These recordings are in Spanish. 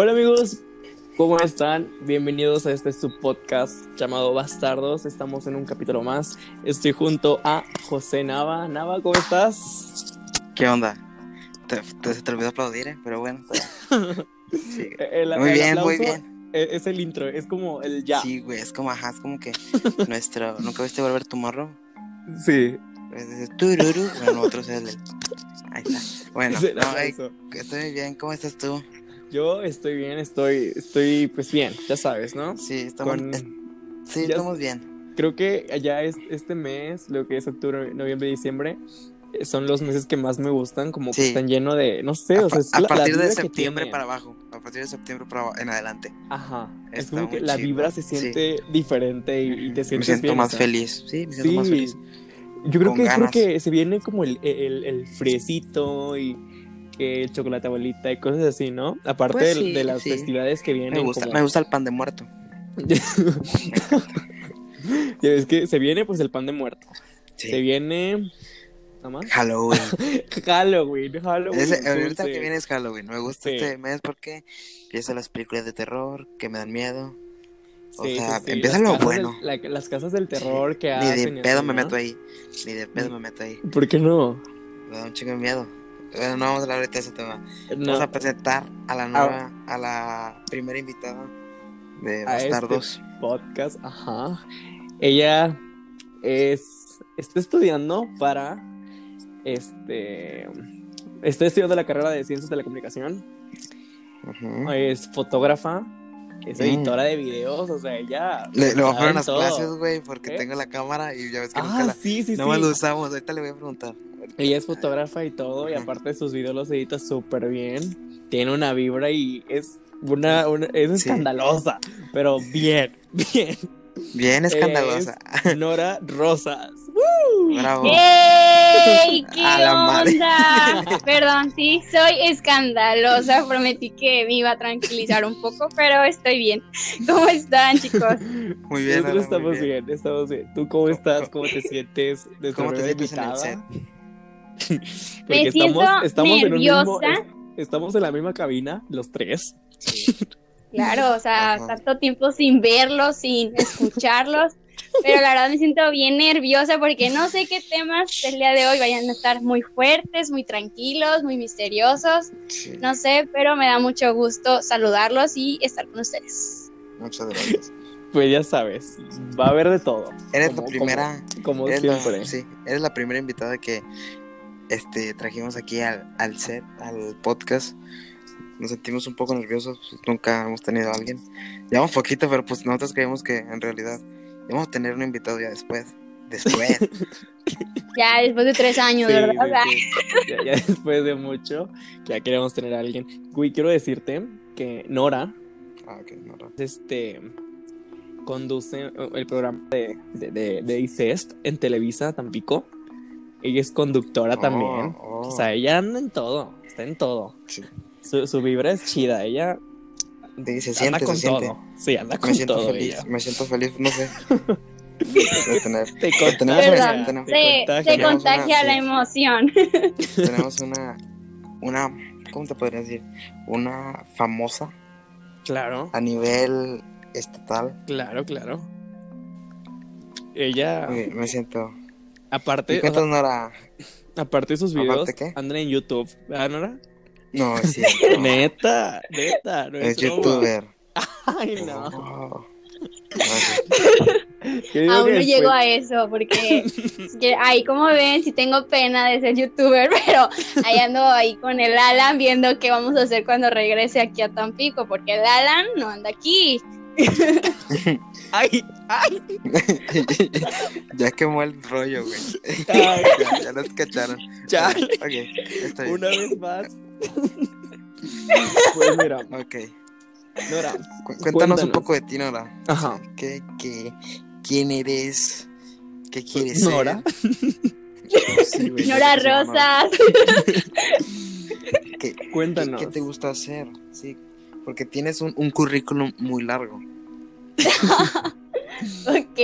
Hola amigos, ¿cómo están? Bienvenidos a este su podcast llamado Bastardos. Estamos en un capítulo más. Estoy junto a José Nava. Nava, ¿cómo estás? ¿Qué onda? Te, te, se te olvidó aplaudir, ¿eh? pero bueno. Sí. El- Muy el bien, muy bien. Es, es el intro, es como el ya. Sí, güey, es como, ajá, es como que nuestro... ¿Nunca viste volver tu morro? Sí. Es de tururu. Bueno, nosotros es el. Ahí está. Bueno, no, aplauso. estoy muy bien. ¿Cómo estás tú? Yo estoy bien, estoy, estoy pues bien, ya sabes, ¿no? Sí, estamos, Con- es- sí, ya- estamos bien. Creo que ya es este mes, lo que es octubre, noviembre, diciembre, eh, son los meses que más me gustan, como que Sí. están llenos de, no sé, A, o sea, es a la- la partir de vibra que septiembre para abajo. A partir de septiembre para abajo, en adelante. Ajá, es Está como que la chido, vibra se sí. siente diferente y, y te Me sientes siento bien, más feliz. Sí, me siento Sí, más feliz. yo creo con que es ganas. porque se viene como el, el, el friecito y que el chocolate abuelita y cosas así, ¿no? Aparte Pues sí, de las sí. festividades que vienen. Me gusta, como- me gusta el pan de muerto. ya ves que se viene pues el pan de muerto. Sí. Se viene... ¿Nada más? Halloween. Halloween, Halloween. Ese, ahorita que viene es Halloween. Me gusta Sí. este mes porque empiezan las películas de terror que me dan miedo. O sea, sí. empieza Las lo bueno. del- la- las casas del terror que Ni hacen. de y pedo así, me ¿no? meto ahí. Ni de pedo me meto ahí. ¿Por qué no? Me da un chingo de miedo. Bueno, no vamos a hablar ahorita de ese tema. No. Vamos a presentar a la nueva, a la primera invitada de A este Bastardos. podcast, ajá. Ella es está estudiando para este está estudiando la carrera de Ciencias de la Comunicación, es fotógrafa, es Mm. editora de videos, o sea, ella Le, le voy a poner unas todo. clases, güey, porque ¿Eh? tengo la cámara y ya ves que nunca Ah, la. sí, sí, no sí. más lo usamos, ahorita le voy a preguntar. Ella es fotógrafa y todo, y aparte sus videos los edita súper bien. Tiene una vibra y es una, una- es Sí. escandalosa, pero bien, bien. Bien escandalosa. Es Nora Rosas. ¡Woo! Bravo. ¡Ey! ¿Qué A la madre. onda? Perdón, sí, soy escandalosa. Prometí que me iba a tranquilizar un poco, pero estoy bien. ¿Cómo están, chicos? Muy bien. Nosotros Ana, muy estamos bien. estamos bien. ¿Tú cómo estás? ¿Cómo te sientes? ¿Cómo te sientes en el invitada? Me siento estamos en un mismo, nerviosa. es- estamos en la misma cabina, los tres. Sí. Claro, o sea, Ajá. tanto tiempo sin verlos, sin escucharlos. Pero la verdad me siento bien nerviosa porque no sé qué temas del día de hoy vayan a estar muy fuertes, muy tranquilos, muy misteriosos. Sí. No sé, pero me da mucho gusto saludarlos y estar con ustedes. Muchas gracias. Pues ya sabes, va a haber de todo. Eres Como- la primera. Como, como Eres la, siempre. sí, eres la primera invitada que este, trajimos aquí al, al set, al podcast. Nos sentimos un poco nerviosos, pues, nunca hemos tenido a alguien. Llevamos poquito, pero pues nosotros creemos que en realidad íbamos a tener un invitado ya después. Después. Ya después de tres años, Sí, ¿verdad? sí, sí. Ya, ya después de mucho, ya queremos tener a alguien. Güey, quiero decirte que Nora, ah, este conduce el programa de, de, de, de ICEST en Televisa Tampico. Ella es conductora Oh, también. oh. O sea, ella anda en todo, está en todo. Sí. Su, su vibra es chida, ella Sí, se anda siente, con se siente. todo. Sí, anda Me con siento todo feliz, ella. me siento feliz, no sé. Tener- Te contagia, una- tenemos- te Se, contagia. se Tenemos contagia una- la sí. emoción. tenemos una, una, ¿cómo te podría decir? Una famosa Claro, a nivel estatal. claro, claro. Ella, Me, me siento. Aparte, ¿Y o sea, Nora? aparte de sus ¿Aparte videos, qué? andan en YouTube. ¿Verdad, Nora? No, es cierto. Neta, neta, no es, es youtuber. Ay, no. Oh. Aún no llego a eso porque ahí como ven, sí tengo pena de ser youtuber, pero ahí ando ahí con el Alan viendo qué vamos a hacer cuando regrese aquí a Tampico, porque el Alan no anda aquí. Ay, ay, ya quemó el rollo, güey. ya, ya los cacharon. ya. Ok, está bien. Una vez más. Pues mira, Ok. Nora. Cu- cuéntanos, Cuéntanos. un poco de ti, Nora. Ajá. ¿Qué, qué, ¿Quién eres? ¿Qué quieres Nora. ser? Sí, güey, Nora. Rosas. ¿Qué, qué, Cuéntanos. qué te gusta hacer? Sí, porque tienes un, un currículum muy largo. ok,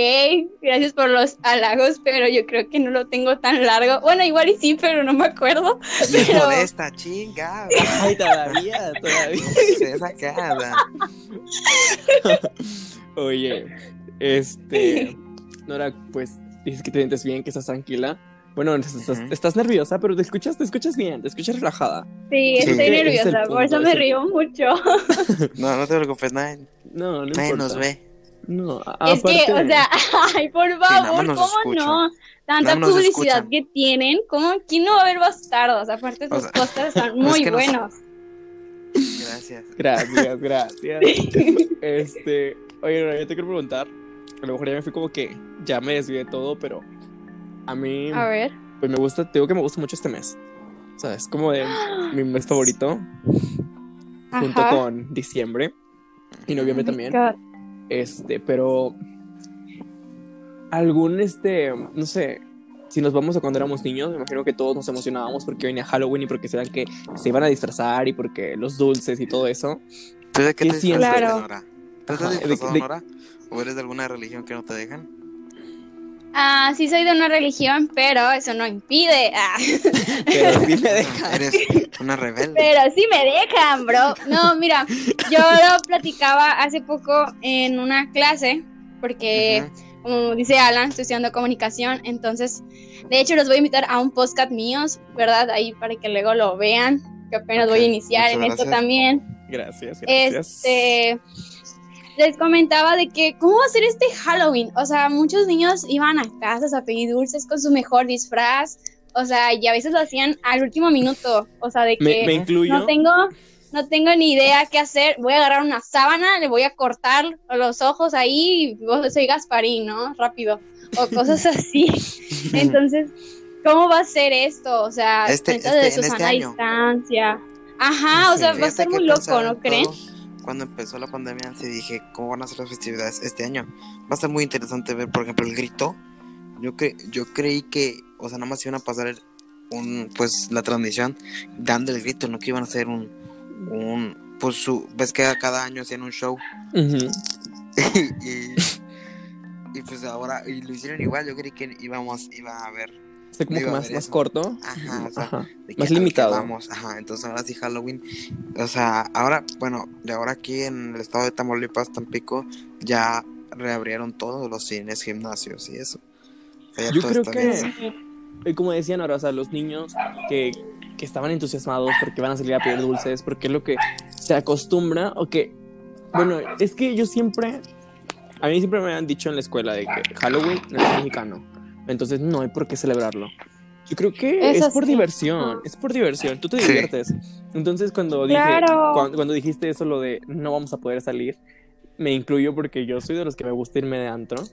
gracias por los halagos, pero yo creo que no lo tengo tan largo. Bueno, igual y sí, pero no me acuerdo. Hijo Pero- de esta chinga. Ay, todavía, todavía. Esa cara. Oye, este. Nora, pues dices que te sientes bien, que estás tranquila. Bueno, estás, nerviosa, pero te escuchas, te escuchas bien, te escuchas relajada. Sí, Sí. estoy Es nerviosa, punto, por eso es me río mucho. No, no te preocupes, nadie, No, no nadie importa. nos ve. No, a- Es que, o sea, ay, por favor, ¿cómo no? Tanta Nada publicidad que tienen, ¿cómo? ¿Quién no va a ver bastardos? Aparte, O sus sea, cosas están es muy nos- buenos. Gracias. Gracias, gracias. Este, oye, yo te quiero preguntar. A lo mejor ya me fui como que ya me desvié de todo, pero a mí, A ver. pues me gusta, te digo que me gusta mucho este mes. O sea, es como de mi mes favorito, junto con diciembre y noviembre Oh también. Este, pero algún este, no sé, si nos vamos a cuando éramos niños, me imagino que todos nos emocionábamos porque venía Halloween y porque sabían que se iban a disfrazar y porque los dulces y todo eso. ¿Tú de qué ¿Qué te sientes? disfrazaste, Claro. Nora? ¿Tú de- Nora? ¿O eres de alguna religión que no te dejan? Ah, sí soy de una religión, pero eso no impide. Ah. Pero sí me dejan. Eres una rebelde. Pero sí me dejan, bro. No, mira, yo lo platicaba hace poco en una clase, porque como dice Alan, estoy estudiando comunicación, entonces, de hecho, los voy a invitar a un podcast míos, ¿verdad? Ahí para que luego lo vean, que apenas voy a iniciar en esto también. Gracias, gracias. Este, les comentaba de que, ¿cómo va a ser este Halloween? O sea, muchos niños iban a casas a pedir dulces con su mejor disfraz, o sea, y a veces lo hacían al último minuto, o sea, de que me, me incluyo. no tengo, no tengo ni idea qué hacer. Voy a agarrar una sábana, le voy a cortar los ojos ahí, y vos soy Gasparín, ¿no? Rápido. O cosas así. Entonces, ¿cómo va a ser esto? O sea, Este- cuenta este- de su este sana año. distancia. Ajá, o sea, va a que muy loco, ¿no en creen? Cuando empezó la pandemia, sí dije, ¿cómo van a ser las festividades este año? Va a ser muy interesante ver, por ejemplo, el grito. Yo, cre yo creí que, o sea, nada más iban a pasar el- un, pues, la transmisión dando el grito, no que iban a hacer un, un, pues, su, ves que cada año hacían un show. Y pues ahora, y lo hicieron igual, yo creí que íbamos, iba a haber, Está como que más, corto. ajá, o sea, Ajá. Más limitado. vamos, ajá, entonces ahora sí Halloween, o sea, ahora, bueno, de ahora aquí en el estado de Tamaulipas, Tampico, ya reabrieron todos los cines, gimnasios y eso. O sea, ya Yo creo que- bien. Y como decían ahora, o sea, los niños que, que estaban entusiasmados porque van a salir a pedir dulces, porque es lo que se acostumbra, o que, bueno, es que yo siempre, a mí siempre me han dicho en la escuela de que Halloween no es mexicano, entonces no hay por qué celebrarlo. Yo creo que Eso es por sí. diversión, es por diversión, tú te Sí. diviertes. Entonces cuando dije, Claro. cuando, cuando dijiste eso, lo de no vamos a poder salir, me incluyo porque yo soy de los que me gusta irme de antro.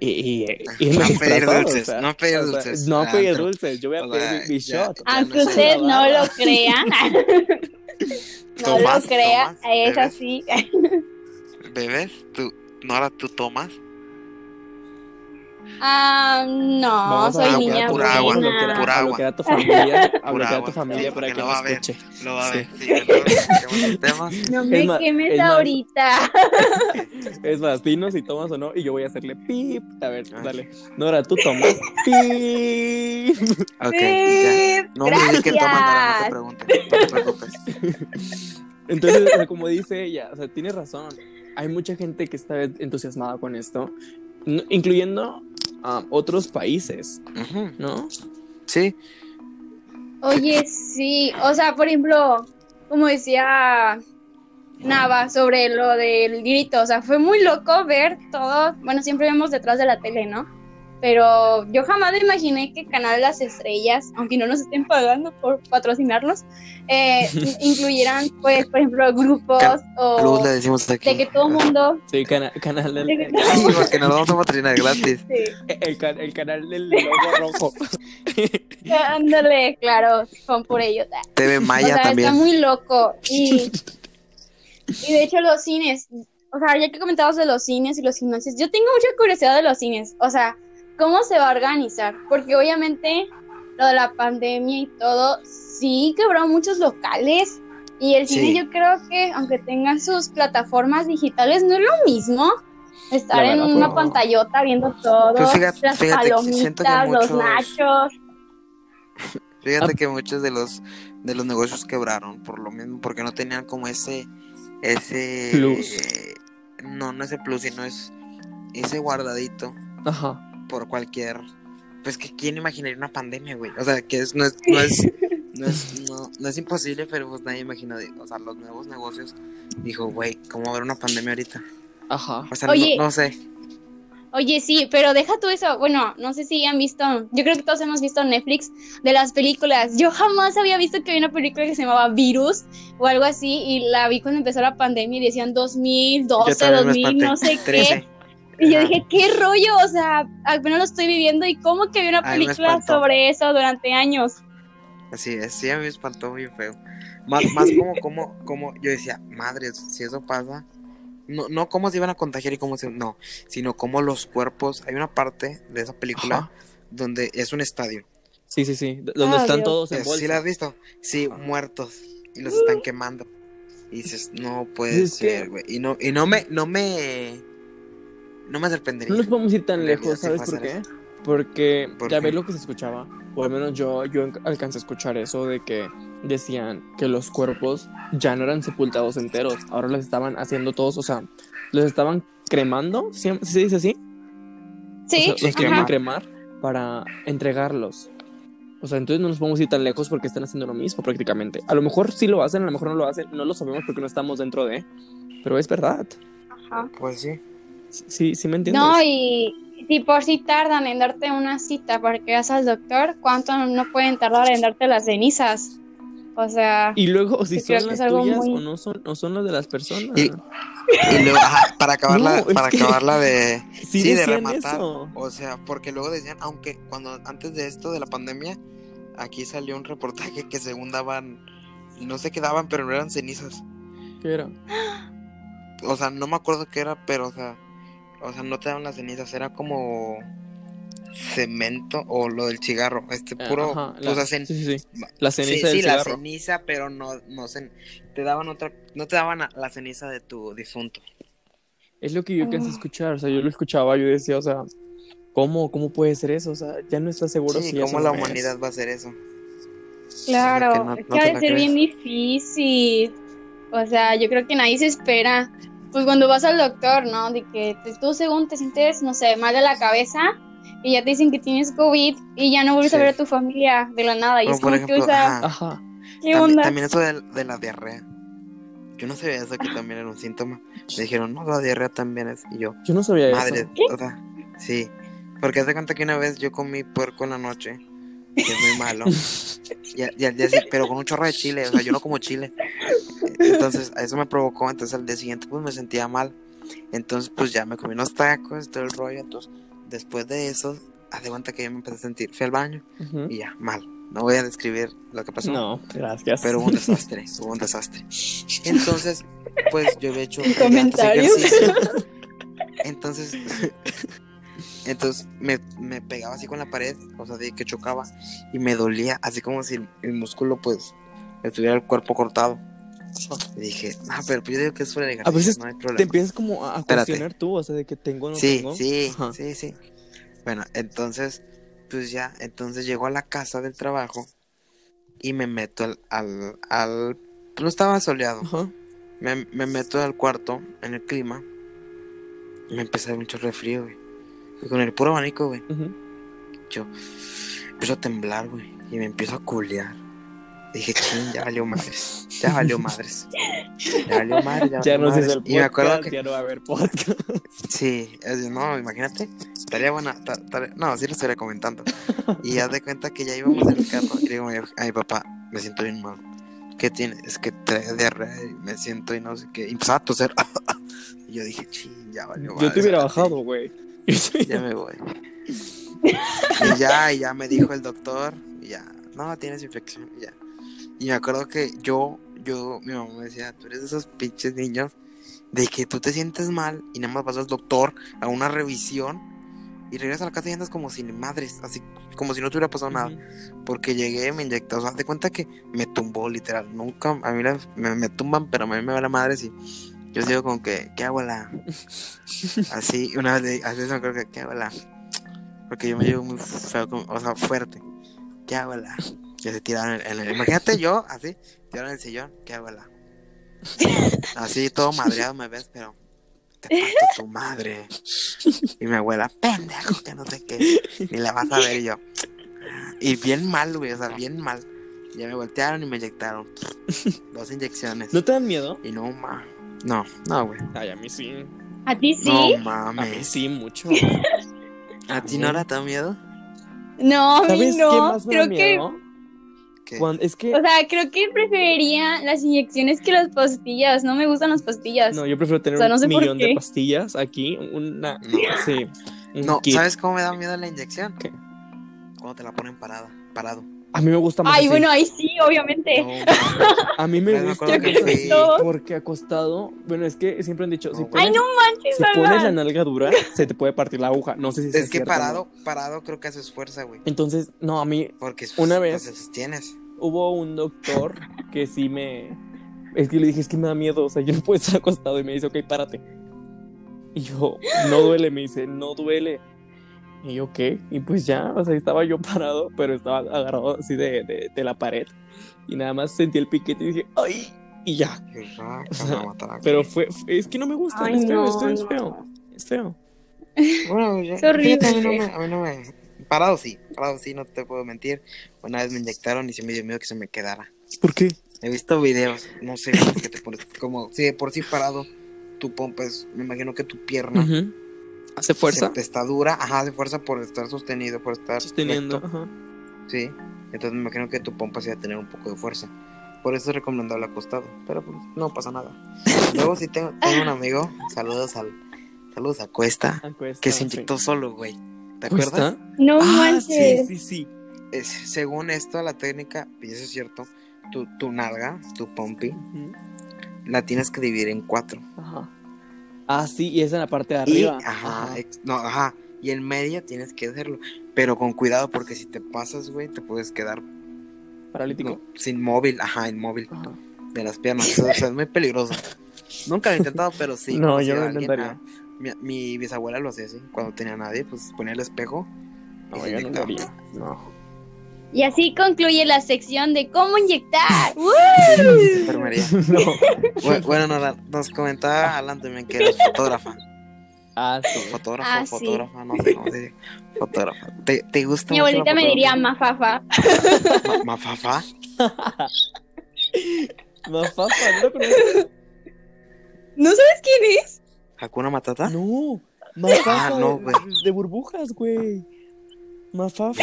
Y, y, y No pedir dulces, o sea, no pedir o sea, dulces No pedir dulces, yo voy a O pedir sea, mi, shot. Aunque no sé. usted no lo crea, no lo crea, Tomás, es bebes. así. ¿Bebes? ¿Tú, Nora, tú tomas? Ah, no, Vamos a soy agua, niña pura agua, bloquear, buena. pura a agua. a tu familia, a tu familia sí, para que lo a ver. escuche. Lo va a ver, sí. No me quemes es más- ahorita. Es más, dinos si tomas o no y yo voy a hacerle pip. A ver, Ay. dale. Nora, tú tomas. Pip. Ok, ya. No me di que tomas, Nora, no te gracias. preguntes, no te preocupes. Entonces, o sea, como dice ella, o sea, tiene razón. Hay mucha gente que está entusiasmada con esto, incluyendo a otros países, ¿no? Sí, Oye, sí, o sea, por ejemplo, como decía Nava sobre lo del grito, o sea, fue muy loco ver todo, bueno, siempre vemos detrás de la tele, ¿no? Pero yo jamás me imaginé que Canal Las Estrellas, aunque no nos estén pagando por patrocinarlos, eh, incluyeran, pues, por ejemplo, grupos o Luz le decimos aquí. de que todo el mundo... Sí, cana- canal del, de Sí, porque nos vamos a patrocinar gratis. Sí. el, ca- el canal del logo rojo. Ándale, claro, son por ellos. TV o Maya sea, también. está muy loco. Y, y de hecho los cines, o sea, ya que comentabas de los cines y los gimnasios, yo tengo mucha curiosidad de los cines. O sea, ¿cómo se va a organizar? Porque obviamente lo de la pandemia y todo, sí quebró muchos locales. Y el cine Sí. yo creo que, aunque tenga sus plataformas digitales, no es lo mismo. Estar en una no. pantallota viendo todo, Pues fíjate- las fíjate que siento que palomitas, los muchos- nachos. Fíjate Ah. que muchos de los de los negocios quebraron por lo mismo, porque no tenían como ese ese Plus. eh, no, no ese plus, sino es ese guardadito Ajá. Por cualquier pues que quién imaginaría una pandemia, güey. O sea, que es no es no es no es, no, no es imposible, pero pues nadie imagina, de- o sea, los nuevos negocios dijo, güey, ¿cómo va a haber una pandemia ahorita? Ajá. O sea, Oye. no, no sé. Oye, sí, pero deja tú eso. Bueno, no sé si han visto, yo creo que todos hemos visto Netflix de las películas. Yo jamás había visto que había una película que se llamaba Virus o algo así y la vi cuando empezó la pandemia y decían 2012, Yo también me 2000, no sé 13. qué. Y yo dije, ¿qué rollo? O sea, apenas lo estoy viviendo y cómo que había una película sobre eso durante años. Así es, sí, a mí me espantó bien feo. Más, más como, como, como, yo decía, madre, si eso pasa, no, no cómo se iban a contagiar y cómo se, no, sino cómo los cuerpos, hay una parte de esa película Ajá. donde es un estadio. Sí, sí, sí. Donde Ah, están Dios. todos en Eh, ¿Sí la has bolsa. visto? Sí, muertos y los están quemando. Y dices, no puede Es ser, güey. Y no, y no me, no me, no me sorprendería. No nos podemos ir tan lejos, ¿sabes por qué? eso. Porque ¿Por ya ves lo que se escuchaba. O al menos yo, yo alcancé a escuchar eso de que decían que los cuerpos ya no eran sepultados enteros. Ahora los estaban haciendo todos, o sea, los estaban cremando. ¿Sí ¿sí se dice así? Sí, O sea, los querían cremar para entregarlos. O sea, entonces no nos podemos ir tan lejos porque están haciendo lo mismo prácticamente. A lo mejor sí lo hacen, a lo mejor no lo hacen, no lo sabemos porque no estamos dentro de. Pero es verdad. Ajá. Pues sí. Sí, sí me entiendes. No, y si por si tardan en darte una cita para que vayas al doctor, ¿cuánto no pueden tardar en darte las cenizas? O sea, Y luego, si Sí, son las tuyas muy- o no son, o son las de las personas. Y- Y luego, ajá, para acabarla, No, para que- acabarla de, sí, sí, de rematar. eso. O sea, porque luego decían, aunque cuando antes de esto de la pandemia, aquí salió un reportaje que según daban, no sé qué daban, pero no eran cenizas. ¿Qué era? O sea, no me acuerdo qué era, pero o sea, o sea, no te daban las cenizas, era como cemento o lo del cigarro, este Ah, puro, ajá, pues la, hacen, sí, sí, sí. La sí, ceniza sí, del la cigarro. ceniza, pero no, no te daban otra, no te daban la ceniza de tu difunto. Es lo que yo alcancé a Ah. escuchar. O sea, yo lo escuchaba, yo decía, o sea, ¿cómo, cómo puede ser eso? O sea, ya no estás seguro Sí, si cómo la es. humanidad va a hacer eso. claro, que no- es que ha de la ser crees. bien difícil. O sea, yo creo que nadie se espera. Pues cuando vas al doctor, ¿no? De que te- tú según te sientes, no sé, mal de la cabeza y ya te dicen que tienes COVID y ya no vuelves a ver a tu familia de la nada. Y es por como ejemplo, que, o sea, ajá. Ajá. ¿qué También, onda? también eso de, de la diarrea. Yo no sabía eso que también era un síntoma. Me dijeron, no, la diarrea también es. Y yo, Yo no sabía madre, eso. o sea, sí. Porque haz de cuenta que una vez yo comí puerco en la noche, que es muy malo. y, al- y al día siguiente- pero con un chorro de chile, o sea, yo no como chile. Entonces, eso me provocó. Entonces, al día siguiente, pues me sentía mal. Entonces, pues ya me comí unos tacos, todo el rollo. Entonces, después de eso, haz de cuenta que yo me empecé a sentir. Fui al baño y ya, mal. No voy a describir lo que pasó. No, gracias. Pero hubo un desastre, hubo un desastre. Entonces, pues yo había hecho comentarios. ejercicio. Entonces, entonces me, me pegaba así con la pared, o sea, de que chocaba y me dolía, así como si el, el músculo, pues, estuviera el cuerpo cortado. Y dije, ah, pero pues yo digo que es fuera de A veces no hay Te empiezas como a, Espérate. cuestionar tú, o sea, de que tengo o no Sí, tengo. sí, Ajá. sí, sí. Bueno, entonces, pues ya, entonces llego a la casa del trabajo y me meto al, al, al no estaba soleado. Ajá. Me, me meto al cuarto, en el clima, y me empecé a dar un chorro de frío, güey. Y con el puro abanico, güey, yo empiezo a temblar, güey, y me empiezo a culear. Dije, ching, ya valió madres, ya valió madres. Ya valió madres, ya, Ya no se hizo el Y me acuerdo podcast, que, ya no va a haber podcast. sí, no, imagínate, estaría buena, ta- estaría- no, sí lo estaría comentando. Y ya de cuenta que ya íbamos en el carro, y le digo a mi, a mi papá, me siento bien mal. ¿Qué tiene? Es que trae diarrea y me siento y no sé qué. Y empezaba a toser. y yo dije, ching, ya valió Yo madres, te hubiera ahora sí". bajado, güey. ya me voy. y ya, y ya me dijo el doctor, y ya, no, tienes infección, y ya. Y me acuerdo que yo, yo, mi mamá me decía, tú eres de esos pinches niños de que tú te sientes mal y nada más vas al doctor a una revisión y regresas a la casa y andas como sin madres, así como si no te hubiera pasado nada. Porque llegué, me inyecté, o sea, de cuenta que me tumbó literal. Nunca, a mí me, me tumban, pero a mí me va la madre y Yo digo como que, ¿qué abuela? Así, una vez, así me acuerdo que, ¿qué abuela? Porque yo me llevo muy feo, o sea, fuerte. ¿Qué abuela? Que se tiraron en el, imagínate yo, así, tiraron en el sillón, ¿qué abuela? Así, todo madreado me ves, pero te parto tu madre. Y mi abuela, pendejo, que no sé qué, ni la vas a ver y yo. Y bien mal, güey, o sea, bien mal. Ya me voltearon y me inyectaron. Dos inyecciones. ¿No te dan miedo? Y no, ma. No, no, güey. Ay, a mí sí. ¿A ti sí? No A mí mames. sí, mucho. ¿A ti no te da miedo? No, a mí ¿Sabes no. qué más me creo da que, miedo? ¿Qué? Cuando- es que. o sea, creo que preferiría las inyecciones que las pastillas. No me gustan las pastillas. No, yo prefiero tener O sea, no sé un millón de pastillas aquí. Una. No. Sí. un No, kit. ¿sabes cómo me da miedo la inyección? ¿Qué? Cuando te la ponen parada, parado. A mí me gusta más. Ay, así. bueno, ahí sí, obviamente. No. A mí me gusta más así, porque acostado. Bueno, es que siempre han dicho. Si pones, Ay, no manches, si pones la nalga dura, se te puede partir la aguja. No sé si es sea que cierto o no. parado, parado creo que haces fuerza, güey. Entonces, no, a mí Porque Una vez- sostienes. hubo un doctor que sí me. Es que le dije, es que me da miedo, o sea, yo no puedo estar acostado. Y me dice, ok, párate. Y yo, no duele, me dice, no duele. Y yo, ¿qué? Y pues ya, o sea, estaba yo parado, pero estaba agarrado así de, de, de la pared. Y nada más sentí el piquete y dije, ¡ay! Y ya. Qué raro, O sea, me va a matar. Pero fue, fue- es que no me gusta, Ay, es feo, no, es feo, es no. feo. Es feo. Bueno, ya, Es horrible. fíjate, a mí no me, a mí no me- Parado sí, parado sí, no te puedo mentir. Una vez me inyectaron y sí me dio miedo que se me quedara. ¿Por qué? He visto videos, no sé por qué te pones como si de por sí parado tu pompa es, me imagino que tu pierna. Hace fuerza. se- está dura, ajá, de fuerza por estar sostenido, por estar Sosteniendo. recto, Ajá. sí. Entonces me imagino que tu pompa sí va a tener un poco de fuerza. Por eso es recomendable acostado, pero pues no pasa nada. Luego sí tengo, tengo un amigo, saludos al saludos a Cuesta, Acuesta, que se sí. inyectó solo, güey. ¿Te acuerdas? No Ah, sí, manches. sí, sí. Es- según esto, la técnica, y eso es cierto, tu, tu nalga, tu pompi, la tienes que dividir en cuatro. Ajá. Ah, sí, y es en la parte de Y, arriba. ajá, ex- no, ajá, y en medio tienes que hacerlo, pero con cuidado porque si te pasas, güey, te puedes quedar Paralítico. no, sin móvil, ajá, inmóvil Ajá. de las piernas, o sea, es muy peligroso. Nunca lo he intentado, pero sí. No, yo alguien, intentaría. ah, mi, mi bisabuela lo hacía así, cuando tenía a nadie, pues ponía el espejo. No, yo no lo. No. Y así concluye la sección de cómo inyectar. No. Bu- Bueno, Nora, nos comentaba Alan también que eres fotógrafa. Ah, sí. Ah, sí. fotógrafa, no sé cómo se dice. Fotógrafa. ¿Te, te gusta Mi abuelita me diría mafafa. Ma- ¿Mafafa? Mafafa, ¿no lo conoces? ¿No sabes quién es? ¿Hakuna Matata? No. Mafafa Ah, no, de- güey. de, burbujas, güey. Mafafa.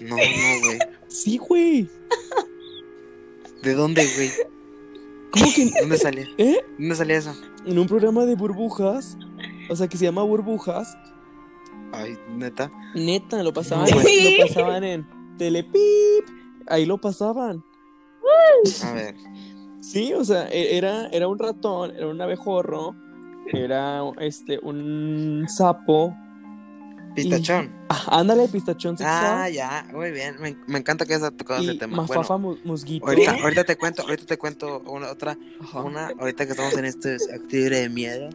No, no, güey. Sí, güey. ¿De dónde, güey? ¿Cómo que ¿Dónde salía? ¿Eh? ¿Dónde salía eso? en un programa de burbujas? O sea, que se llama Burbujas. Ay, neta. Neta, lo pasaban, No, lo pasaban en Telepip. Ahí lo pasaban. A ver. Sí, o sea, e- era, era un ratón, era un abejorro, era este un sapo. Pistachón. Ah, ándale, pistachón sexual. Ah, ya. Muy bien. Me, me encanta que hayas tocado ese tema. mafafa Bueno, mu- musguito. ahorita, ahorita te cuento, ahorita te cuento una, otra. Ajá. Una, ahorita que estamos en este octubre de miedo.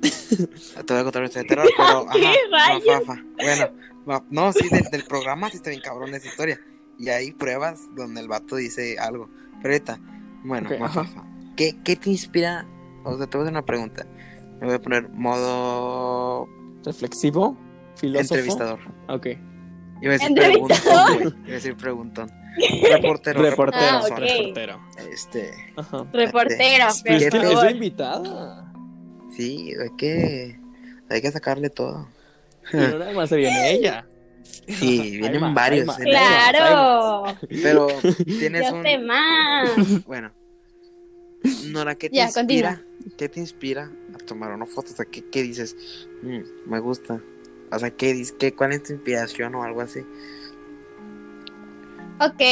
Te voy a contar una historia de terror, pero. Ajá, mafafa. Bueno, ma- no, sí, del, del programa sí está bien cabrón esa historia. Y hay pruebas donde el vato dice algo. Pero ahorita, bueno, Ok, ajá. mafafa. ¿Qué, ¿Qué te inspira? O sea, te voy a hacer una pregunta. Me voy a poner modo Reflexivo, filósofo. entrevistador. Ok. Iba a decir ¿Entrevistador? preguntón. Iba a decir preguntón. Reportero. Reportero, Ah, reportero. Este, Ajá. Reportero, Pero es ¿Qué que te- es perdón. la invitada. sí, hay que, hay que sacarle todo. Nada más se viene ella. Sí, vienen va, varios. Claro. Pero tienes un, más. bueno. Nora, ¿qué te Ya, inspira? ¿Qué te inspira a tomar una foto? O sea, ¿qué, qué dices? "Mm, me gusta. O sea, ¿qué, qué, ¿cuál es tu inspiración o algo así? Ok,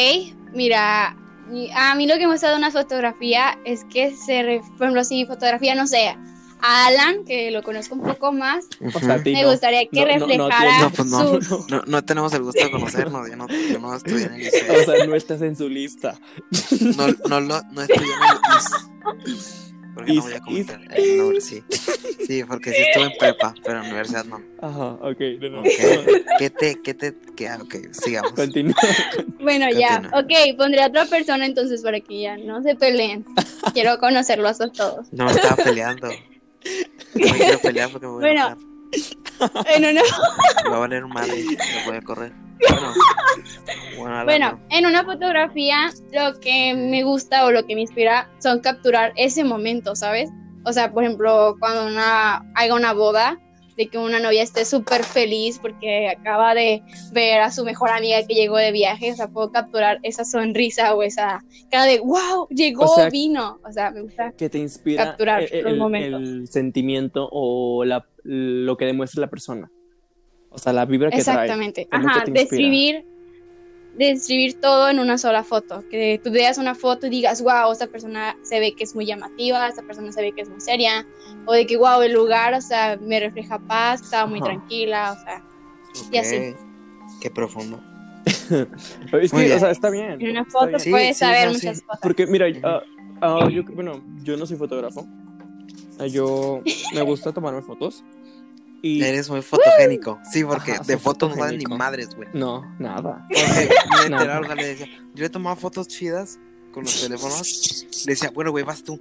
mira, mi- a mí lo que me gusta de una fotografía es que se, re- por ejemplo, si fotografía, no sé, a Alan, que lo conozco un poco más, sea, me no. gustaría que No, no, no reflejara No, pues no. su... No, no tenemos el gusto de conocernos. Yo no, yo no estudié en el liceo. O sea, no estás en su lista. No, no, lo- no estudié en el liceo. Porque Is- no voy a comentar el nombre, sí. Sí, porque sí estuve en prepa, pero en universidad no. Ajá, ok, no, no. Ok. ¿Qué te, qué te, qué, ah, ok, sigamos. Continúa. Bueno, ya, Continúa. ok, pondré a otra persona entonces para que ya no se peleen. Quiero conocerlos a todos. No me estaba peleando. No me quiero pelear porque me voy Bueno. a enojar. En una, Me va a valer madre. Me voy a correr. Bueno, en una fotografía lo que me gusta o lo que me inspira son capturar ese momento, ¿sabes? O sea, por ejemplo, cuando una, haga una boda, de que una novia esté súper feliz porque acaba de ver a su mejor amiga que llegó de viaje, o sea, puedo capturar esa sonrisa o esa cara de, wow, llegó, O sea, vino. O sea, me gusta. Que te inspira Capturar el, los el- momentos. el sentimiento o la, lo que demuestra la persona. O sea, la vibra que trae. Exactamente. es lo Ajá, describir, describir todo en una sola foto. Que tú veas una foto y digas, wow, esta persona se ve que es muy llamativa, esta persona se ve que es muy seria. O de que, wow, el lugar, o sea, me refleja paz, estaba muy Ajá. tranquila, o sea, y así. Qué profundo. Pero es Muy que, bien. o sea, está bien. en una foto puedes sí, saber no, muchas sí. cosas. Porque, mira, ah, ah, yo, bueno, yo no soy fotógrafo. Ah, Yo me gusta tomarme fotos. Y Eres muy fotogénico. Sí, porque Ajá, de fotos no salen ni madres, güey. no, nada. Porque literal, sea, le decía, yo le tomaba fotos chidas con los teléfonos. Le decía, bueno, güey, vas tú.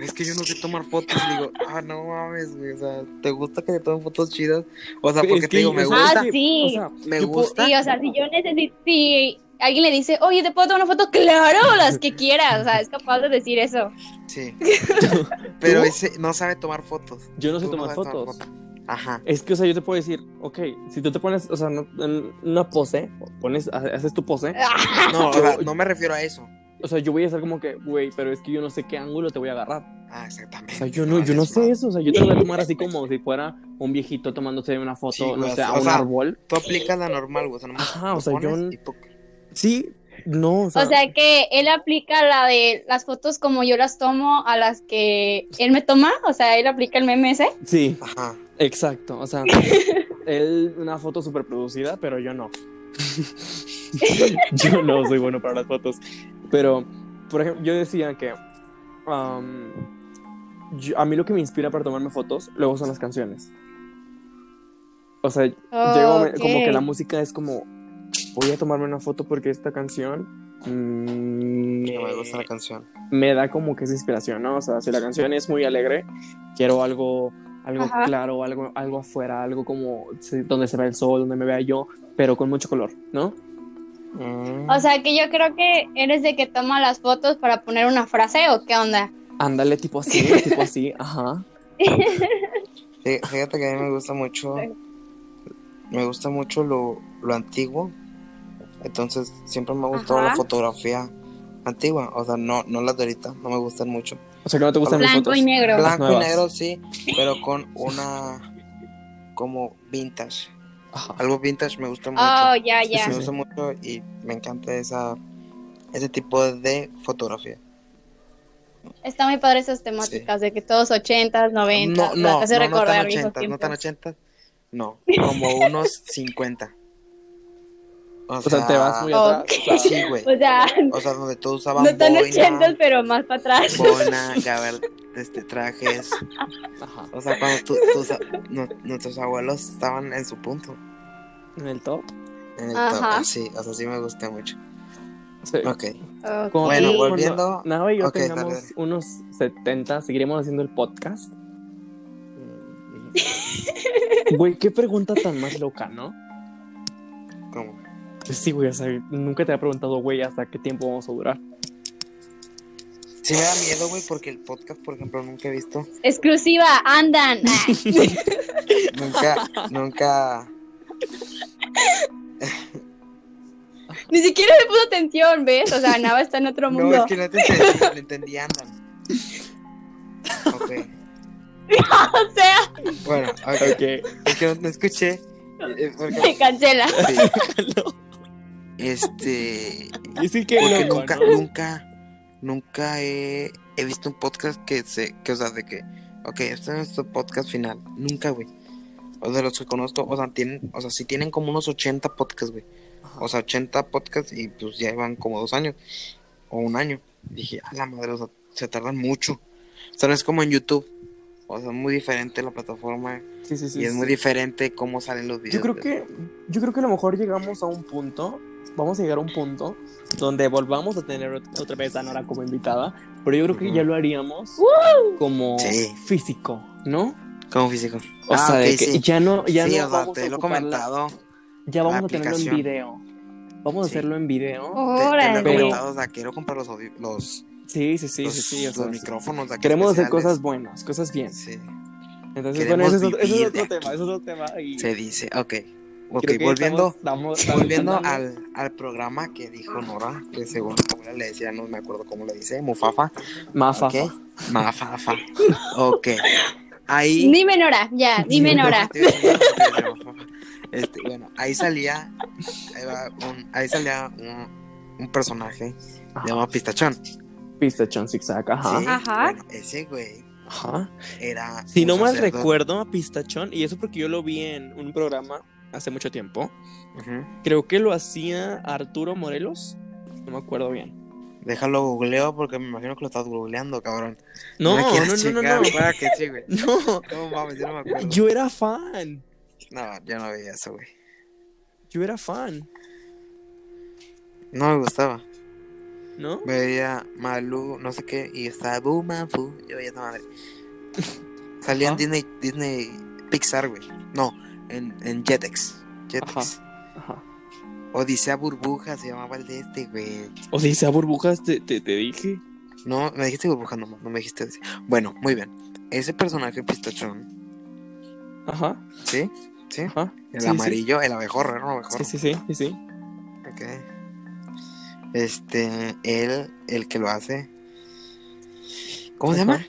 Es que yo no sé tomar fotos. Y digo, ah, no mames, güey. O sea, ¿te gusta que te tomen fotos chidas? O sea, Es porque que te digo, me gusta. Ah, sí. O sea, Me gusta. Sí, o sea, si yo necesito, si alguien le dice, oye, ¿te puedo tomar una foto? Claro, las que quieras, o sea, es capaz de decir eso. Sí. Pero ¿Tú? ese no sabe tomar fotos. yo no sé no tomar fotos. Ajá. Es que, o sea, yo te puedo decir, ok, si tú te pones, o sea, no- en una pose, pones, haces tu pose, No, o Yo- sea, no me refiero a eso. o sea, yo voy a hacer como que, güey, pero es que yo no sé qué ángulo te voy a agarrar. Ah, exactamente. O sea, yo no, yo no sé eso, o sea, yo te voy a tomar así como si fuera un viejito tomándose una foto, Sí, no güey, sé, a un sea, árbol. Tú aplicas la normal, güey. O sea, nomás Ajá, o sea, yo- Sí, no, o sea, O sea que él aplica la de las fotos como yo las tomo a las que él me toma, o sea, él aplica el meme ese. sí, Ajá. Exacto, o sea, él una foto súper producida, pero yo no. yo no soy bueno para las fotos, pero, por ejemplo, yo decía que yo- a mí lo que me inspira para tomarme fotos luego son las canciones. O sea, momen- como que la música es como, voy a tomarme una foto porque esta canción mm, No me gusta la canción. me da como que esa inspiración, ¿no? O sea, si la canción es muy alegre, quiero algo, algo Ajá. claro, algo, algo afuera, algo como sí, donde se ve el sol, donde me vea yo, pero con mucho color, ¿no? Mm. O sea que yo creo que eres de que toma las fotos para poner una frase o qué onda. Ándale, tipo así, tipo así, ajá. Fí- Fíjate que a mí me gusta mucho. Me gusta mucho lo, lo antiguo. Entonces, siempre me ha gustado la fotografía antigua. O sea, no, no las de ahorita. No me gustan mucho. O sea, que no te gustan mis Blanco fotos. y negro. Las Blanco y negro, sí. Pero con una. Como vintage. Algo vintage me gusta mucho. Oh, ya, ya. me gusta mucho y me encanta esa ese tipo de fotografía. Está muy padre esas temáticas de que todos 80s, 90 No, no, no, no recordar tan viejos 80, no tan tiempos. 80. No, como unos 50. O O sea, te vas muy atrás. Ok. o sea, Sí, güey. O sea, O sea, donde todos usaban no tan 80s, pero más para atrás. boina, gaber, este, trajes. ajá. O sea, cuando tú- nuestros abuelos estaban en su punto. En el top. En el Ajá. top, sí, o sea, sí me gusta mucho. Sí. Ok. Bueno, volviendo- Nava y yo Ok, dale, tengamos dale. unos 70, seguiremos haciendo el podcast. Güey, qué pregunta tan más loca, ¿no? Sí, güey, o sea, nunca te había preguntado, güey, hasta qué tiempo vamos a durar. Sí me da miedo, güey, porque el podcast, por ejemplo, nunca he visto. Exclusiva, andan. Nunca, nunca. Ni siquiera le puso atención, ¿ves? O sea, Nava está en otro mundo. No, es que no te entendí, no entendí, andan. Ok. O sea, Bueno, ok. Ok. Es que no, no escuché. eh, porque- se cancela. sí, No. Este. Y sí que Porque loco, nunca, ¿no? nunca, nunca he, he visto un podcast que se, que, o sea, de que, ok, este es nuestro podcast final. Nunca, güey. O sea, los que conozco, o sea, tienen, o sea, sí tienen como unos 80 podcasts, güey. O sea, 80 podcasts y pues ya llevan como dos años o un año. Dije, a la madre, o sea, se tardan mucho. O sea, no es como en YouTube. O sea, es muy diferente la plataforma Sí, sí, sí. y es sí. muy diferente cómo salen los videos. Yo creo que, yo creo que a lo mejor llegamos a un punto, vamos a llegar a un punto donde volvamos a tener ot- otra vez a Nora como invitada, pero yo creo que Ujú. ya lo haríamos como Sí. físico, ¿no? Como físico. O Ah, sea, de ok, que sí. ya no, ya sí, no o sea, vamos te a lo he comentado. ya vamos a tenerlo en video. Vamos a hacerlo en video. Te, te lo he Órale. Pero- comentado, o sea, quiero comprar los, los, Sí, sí, sí, los, sí, sí. o los sea, micrófonos. aquí queremos hacer especiales. cosas buenas, cosas bien. Sí, Entonces, Queremos bueno, ese es, otro- ese es otro de tema, ese es otro tema. Y se dice. Ok. Ok, volviendo, estamos- estamos- estamos volviendo al, al programa que dijo Nora, que según la abuela le decía, no me acuerdo cómo le dice, Mufafa. Mafafa. Ok. Mafafa. Ok. Ahí. Dime Nora, ya, dime Nora. Este, bueno, ahí salía, ahí, va un- ahí salía un, un personaje llamado Pistachón. Pistachón zigzag, ajá. Sí, Ajá. Bueno, ese güey Ajá. era. Si no mal recuerdo a Pistachón, y eso porque yo lo vi en un programa hace mucho tiempo, Ujú. creo que lo hacía Arturo Morelos, no me acuerdo bien. Déjalo googleo porque me imagino que lo estás googleando, cabrón. No, no, no, no, chingar, no. Para que sí, güey. No, No mames, yo no me acuerdo. yo era fan, No, yo no veía eso, güey. yo era fan, No me gustaba. ¿no? Veía Malú, no sé qué, y estaba Bumanfu. Yo veía esa madre. Salía en Ajá. Disney, Disney Pixar, güey. No, en, en Jetix. Jetix. Ajá. Odisea Burbuja se llamaba el de este, güey. O sea, sea burbujas, te, te, te dije. No, me dijiste Burbuja, no, no me dijiste Odisea. Bueno, muy bien. Ese personaje pistachón, Ajá, ¿sí? ¿Sí? ajá. El Sí, sí. amarillo, el abejorro, era un abejorro. Sí, sí, sí, sí, sí. Ok. Este, él, el que lo hace. ¿Cómo se Ajá. llama?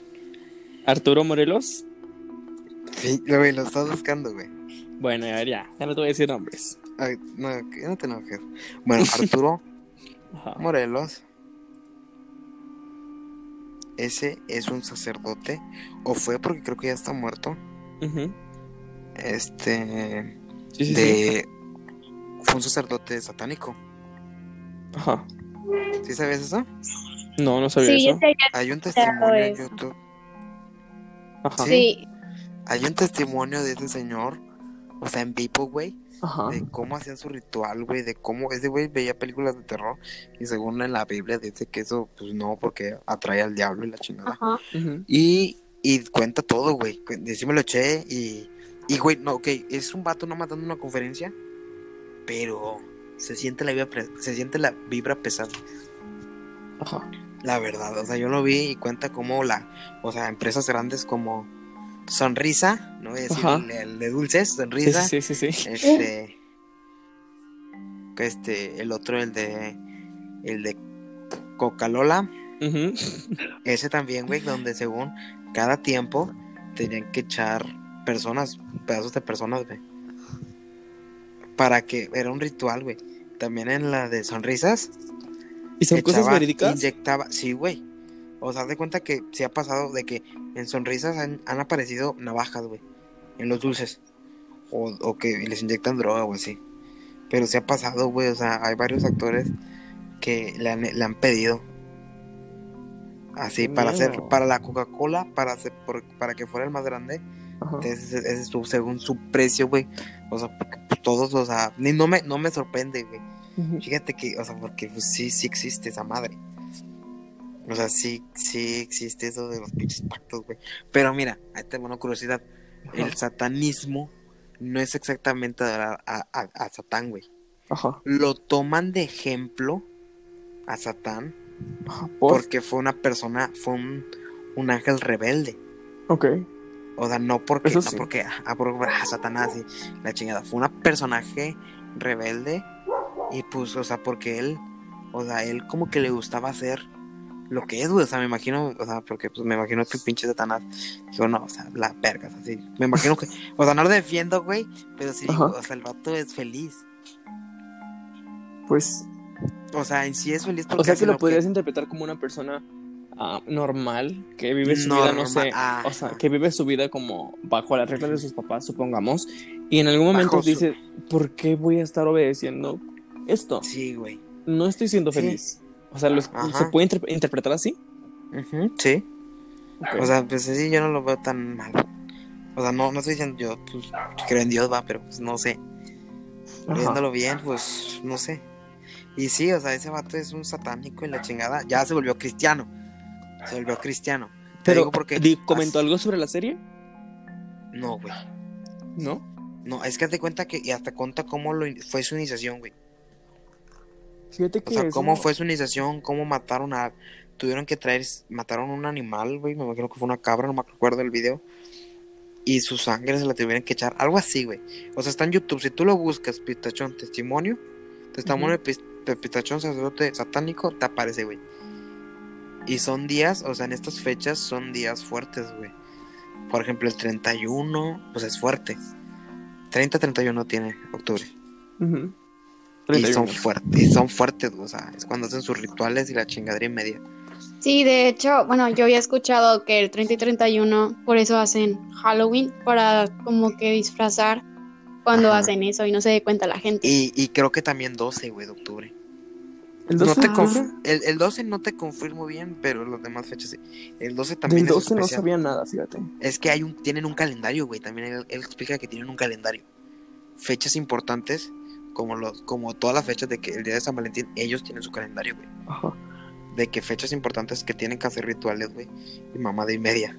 Arturo Morelos. Sí, güey, lo estás buscando, güey. Bueno, a ver, ya, ya no te voy a decir nombres. Ay, no, que no te enojes. Bueno, Arturo. Morelos. Ese es un sacerdote. O fue porque creo que ya está muerto. Este. Sí, sí, sí. de. Fue un sacerdote satánico. Ajá. ¿Sí sabías eso? No, no sabía Sí, yo eso. sé Hay un testimonio en. YouTube. Ajá. Sí. Sí, Hay un testimonio de ese señor. O sea, en vivo, güey. Ajá. De cómo hacían su ritual, güey. De cómo ese güey veía películas de terror. Y según en la Biblia dice que eso, pues no, porque atrae al diablo y la chingada. ajá. Y, y cuenta todo, güey. Sí me lo eché y... Y, güey, no, ok, es un vato nomás dando una conferencia, pero se siente la vibra, se siente la vibra pesada. Ajá. La verdad, o sea, yo lo vi y cuenta como la... O sea, empresas grandes como Sonrisa, no voy a decir el, el de dulces, Sonrisa. sí, sí, sí, sí. Este... Este, el otro, el de... El de Coca-Cola. Ujú. Ese también, güey, donde según cada tiempo tenían que echar personas, pedazos de personas, güey. Para que era un ritual, güey. También en la de sonrisas. ¿Y son cosas echaba- verídicas? Inyectaba, sí, güey. O sea, haz de cuenta que se ha pasado de que en sonrisas han, han aparecido navajas, güey. En los dulces. O, o que les inyectan droga o así. Pero se ha pasado, güey. O sea, hay varios actores que le han, le han pedido. Así, para hacer, para la Coca-Cola, para hacer, por- para que fuera el más grande. Ajá. Ese, ese es su, según su precio, güey. O sea, porque pues, todos, o sea, ni, no, me, no me sorprende, güey. Fíjate que, o sea, porque pues, sí, sí existe esa madre. O sea, sí, sí existe eso de los pinches pactos, güey. Pero mira, ahí tengo una curiosidad. El satanismo no es exactamente adorar a, a, a Satán, güey. Ajá. Lo toman de ejemplo a Satán Ajá. ¿Por? porque fue una persona, fue un, un ángel rebelde. Ok. O sea, no porque, Eso no sí. porque por- ah, Satanás y la chingada. Fue un personaje rebelde. Y pues, o sea, porque él, o sea, él como que le gustaba hacer lo que es, güey. O sea, me imagino, o sea, porque pues me imagino que el pinche Satanás dijo, no, o sea, la verga, así. Me imagino que, o sea, no lo defiendo, güey, pero sí, Ajá. o sea, el vato es feliz. Pues, O sea, en sí es feliz porque o sea que lo podrías interpretar como una persona ah, normal, que vive su vida, no sé, ajá. o sea, que vive su vida como bajo las reglas de sus papás, supongamos, y en algún momento Bajo su- dice, ¿por qué voy a estar obedeciendo esto? Sí, güey. No estoy siendo Sí. O sea. ¿se puede inter- interpretar así? Sí. O sea, pues sí, yo no lo veo tan mal. O sea, no, no estoy diciendo yo, pues, creo en Dios, va, pero pues no sé. Ajá. Viéndolo bien, pues, no sé. Y sí, o sea, ese vato es un satánico y la chingada. Ya se volvió cristiano. Se volvió cristiano. Te Pero, digo porque... ¿comentó algo sobre la serie? No, güey. ¿No? No, es que te cuenta que... Y hasta cuenta cómo lo, fue su iniciación, güey. Fíjate O sea, eso- cómo fue su iniciación, cómo mataron a... Tuvieron que traer... Mataron un animal, güey. Me imagino que fue una cabra, no me acuerdo del video. Y su sangre se la tuvieron que echar. Algo así, güey. O sea, está en YouTube. Si tú lo buscas, Pistachón Testimonio. Testimonio de Pis- de Pistachón Sacerdote Satánico, te aparece, güey. Y son días, o sea, en estas fechas son días fuertes, güey. Por ejemplo, el 31, pues es fuerte. 30-31 tiene octubre. Y 31. son fuertes, y son fuertes, o sea, es cuando hacen sus rituales y la chingadera y media. Sí, de hecho, bueno, yo había escuchado que el 30 y 31 por eso hacen Halloween, para como que disfrazar cuando Ajá. hacen eso y no se dé cuenta la gente. Y, y creo que también 12, güey, de octubre. ¿El No 12 te de conf- octubre? el, el 12 no te confirmo bien, pero las demás fechas sí. El 12 también Del es 12 no sabía nada, fíjate. Es que hay un, tienen un calendario, güey. También él, él explica que tienen un calendario. Fechas importantes, como los, como todas las fechas de que el día de San Valentín, ellos tienen su calendario, güey. Ajá. De que fechas importantes que tienen que hacer rituales, güey. Y mamada y media.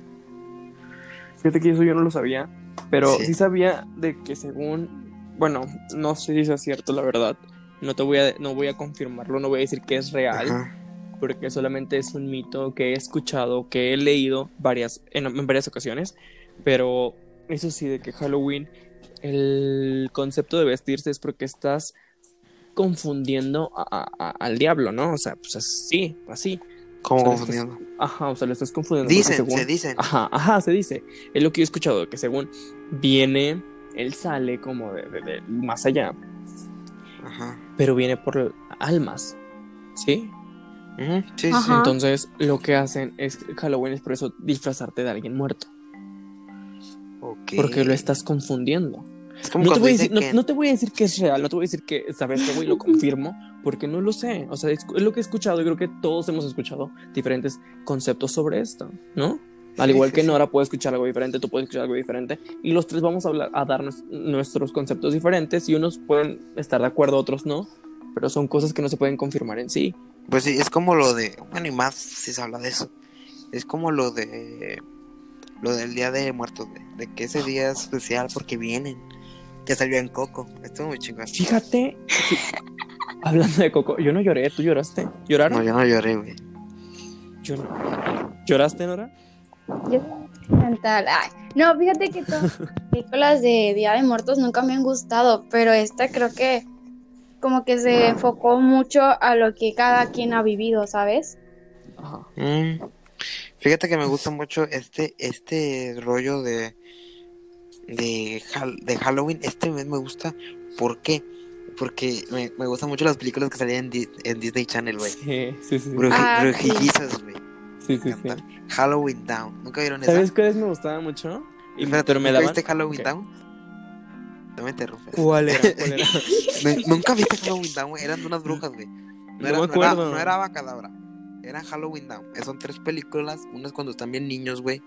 Fíjate que eso yo no lo sabía, pero Sí. sí, sabía de que según, bueno, no sé si es cierto la verdad, no te voy a, no voy a confirmarlo, no voy a decir que es real, Ajá. porque solamente es un mito que he escuchado, que he leído varias, en, en varias ocasiones, pero eso sí, de que Halloween, el concepto de vestirse es porque estás confundiendo a- a- a- al diablo, ¿no? O sea, pues así, así. Como O sea, confundiendo. Ajá, o sea, lo estás confundiendo. Dicen, según- se dicen. Ajá, ajá, se dice. Es lo que yo he escuchado, que según viene, él sale como de, de- de más allá, Ajá. pero viene por almas, ¿sí? Sí, sí, Ajá. sí. Entonces, lo que hacen es Halloween es por eso disfrazarte de alguien muerto, Ok. porque lo estás confundiendo. Es como No te, voy decir, que... no te voy a decir que es real, no te voy a decir que, ¿sabes qué, güey? Lo confirmo, porque no lo sé. O sea, es, es lo que he escuchado y creo que todos hemos escuchado diferentes conceptos sobre esto, ¿no? Al Sí, igual sí, que sí. Nora puede escuchar algo diferente, tú puedes escuchar algo diferente, y los tres vamos a, hablar, a dar nues- nuestros conceptos diferentes, y unos pueden estar de acuerdo, otros no, pero son cosas que no se pueden confirmar en sí. Pues sí, es como lo de... Bueno, y más si se habla de eso. Es como lo de... Lo del Día de Muertos, de, de que ese día es especial porque vienen. Ya salió en Coco. Estuvo muy chingón. Fíjate, sí, hablando de Coco, yo no lloré, ¿tú lloraste? ¿Lloraron? No, yo no lloré, güey. Yo no. ¿Lloraste, Nora? Mental. Ay, No, fíjate que todas las películas de Día de Muertos nunca me han gustado, pero esta creo que como que se enfocó mucho a lo que cada quien ha vivido, ¿sabes? Ajá. Mm. Fíjate que me gusta mucho este, este rollo de, de, de Halloween. Este mes me gusta. ¿Por qué? Porque me, me gustan mucho las películas que salían en, Di- en Disney Channel, güey. Sí, sí, sí. Ah, sí. Güey. Sí, sí, sí. Halloween Down. ¿Nunca vieron esa? ¿Sabes cuáles me gustaban mucho? Y, Espérate, pero me ¿nunca daban... viste Halloween. Down? No me interrumpes. ¿Cuál era? ¿Cuál era? Nu- Nunca viste Halloween Down, güey. Eran de unas brujas, güey. No, No era, me no era- no era Abacadabra. Era Halloween Down. Son tres películas. Una es cuando están bien niños, güey.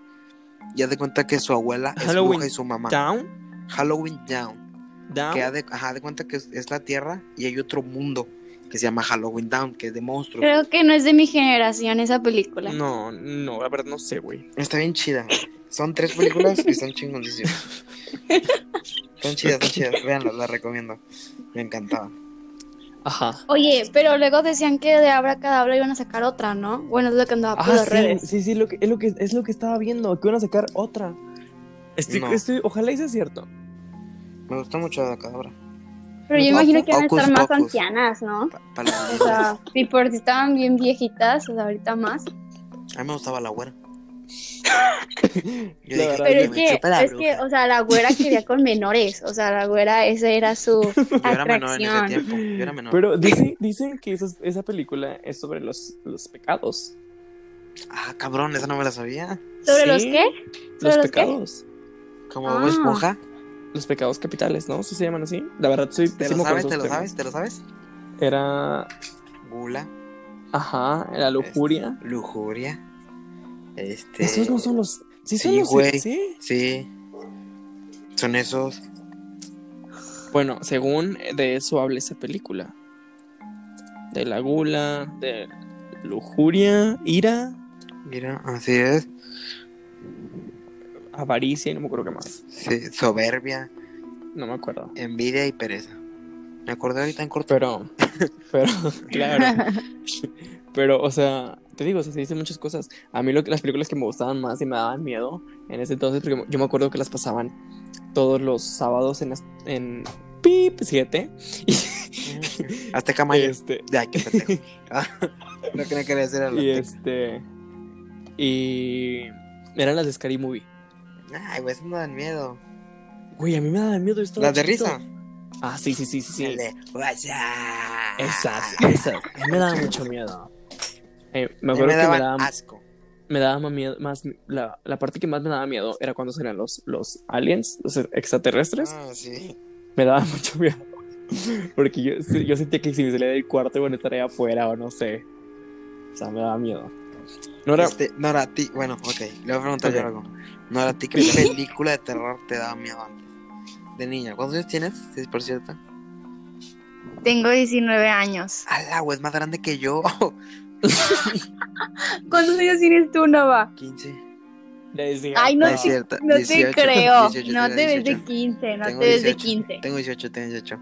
Ya de cuenta que su abuela es Halloween bruja y su mamá. ¿Down? Halloween Down. ¿Down? Que ha de, ajá, de cuenta que es, es la tierra y hay otro mundo que se llama Halloween Down, que es de monstruos. Creo que no es de mi generación esa película. No, no, la verdad no sé, güey. Está bien chida. Son tres películas y son chingoncísimas. Son chidas, son chidas. Veanlas, las recomiendo. Me encantaba. Ajá. Oye, pero luego decían que de Abracadabra iban a sacar otra, ¿no? Bueno, es lo que andaba por Ah, las sí, redes. sí, sí, lo que, es, lo que, es lo que estaba viendo, que van a sacar otra. Estoy, No. estoy, ojalá y sea cierto. Me gustó mucho la cadabra. Pero yo imagino que van a estar más ancianas, ¿no? Pa- O sea, si por si estaban bien viejitas, o sea, ahorita más. A mí me gustaba la güera. Yo La dije, verdad, Pero es que, es que, o sea, la güera quería con menores. O sea, la güera, esa era su Yo era menor en ese atracción. tiempo. Yo era menor. Pero dicen, dicen que esa, esa película es sobre los, los pecados. Ah, cabrón, esa no me la sabía. ¿Sobre Sí, los qué? ¿Sobre Los los qué? pecados. Como Ah. Esponja. Los pecados capitales, ¿no? ¿Sí se llaman así? La verdad, soy ¿Te lo sabes? ¿Te lo temas. sabes? ¿Te lo sabes? Era. Gula, Ajá, la lujuria. lujuria, Este. Esos no son los. Sí, son Sí, los. güey. Sí. Sí. Son esos. Bueno, según de eso habla esa película. De la gula, de lujuria, ira, Mira, así es. avaricia y no me acuerdo qué más. Sí, soberbia, No me acuerdo. envidia y pereza. Me acordé ahorita en corto. Pero, pero, claro. Pero, o sea, te digo, o sea, se dicen muchas cosas. A mí lo que las películas que me gustaban más y me daban miedo en ese entonces, porque yo me acuerdo que las pasaban todos los sábados en, en Pip 7. Azteca Maya. Este, Ay, qué pendejo. Ah, Lo que no quería decir era y este. Y. Eran las de Scary Movie. Ay, güey, eso no dan miedo. Güey, a mí me daban miedo. estaba Las de chiquito. risa. Ah, sí, sí, sí, sí. sí. Esas, esas. A me daban mucho miedo. Eh, me acuerdo me que me daban asco. me daba más miedo, más la, la parte que más me daba miedo era cuando salían los, los aliens, los extraterrestres. Ah, sí. Me daba mucho miedo. Porque yo, yo sentía que si me salía del cuarto iban a estar ahí afuera o no sé. O sea, me daba miedo. No era. Este, Nora, a ti, bueno, ok, le voy a preguntar yo Ok. algo. Nora, ¿a ti qué película de terror te daba miedo antes? De niña, ¿cuántos años tienes? Sí, por cierto. Tengo 19 años. Ala, güey, es más grande que yo. ¿Cuántos años tienes tú, Nova? 15. Ay, no, No es te, cierto, no 18, te creo. 18, no te ves de 18. 15, no Tengo te ves de 18, 15. Tengo 18, tengo 18.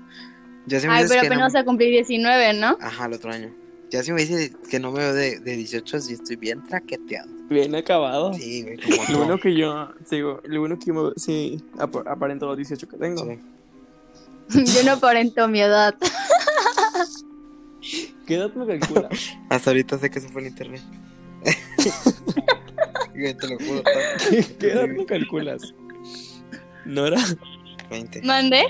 Ya si me Ay, pero no apenas me- vas a cumplir 19, ¿no? Ajá, el otro año. Ya si me dices que no me veo de, de 18, sí estoy bien traqueteado. Bien acabado. Sí, güey, como Lo bueno que yo sigo, lo bueno que yo me, sí ap- aparento los 18 que tengo. Sí. Yo no aparento mi edad. ¿Qué edad me calculas? Hasta ahorita sé que eso fue en internet. Te lo juro. ¿Qué, qué edad me calculas? Nora, 20. ¿Mande?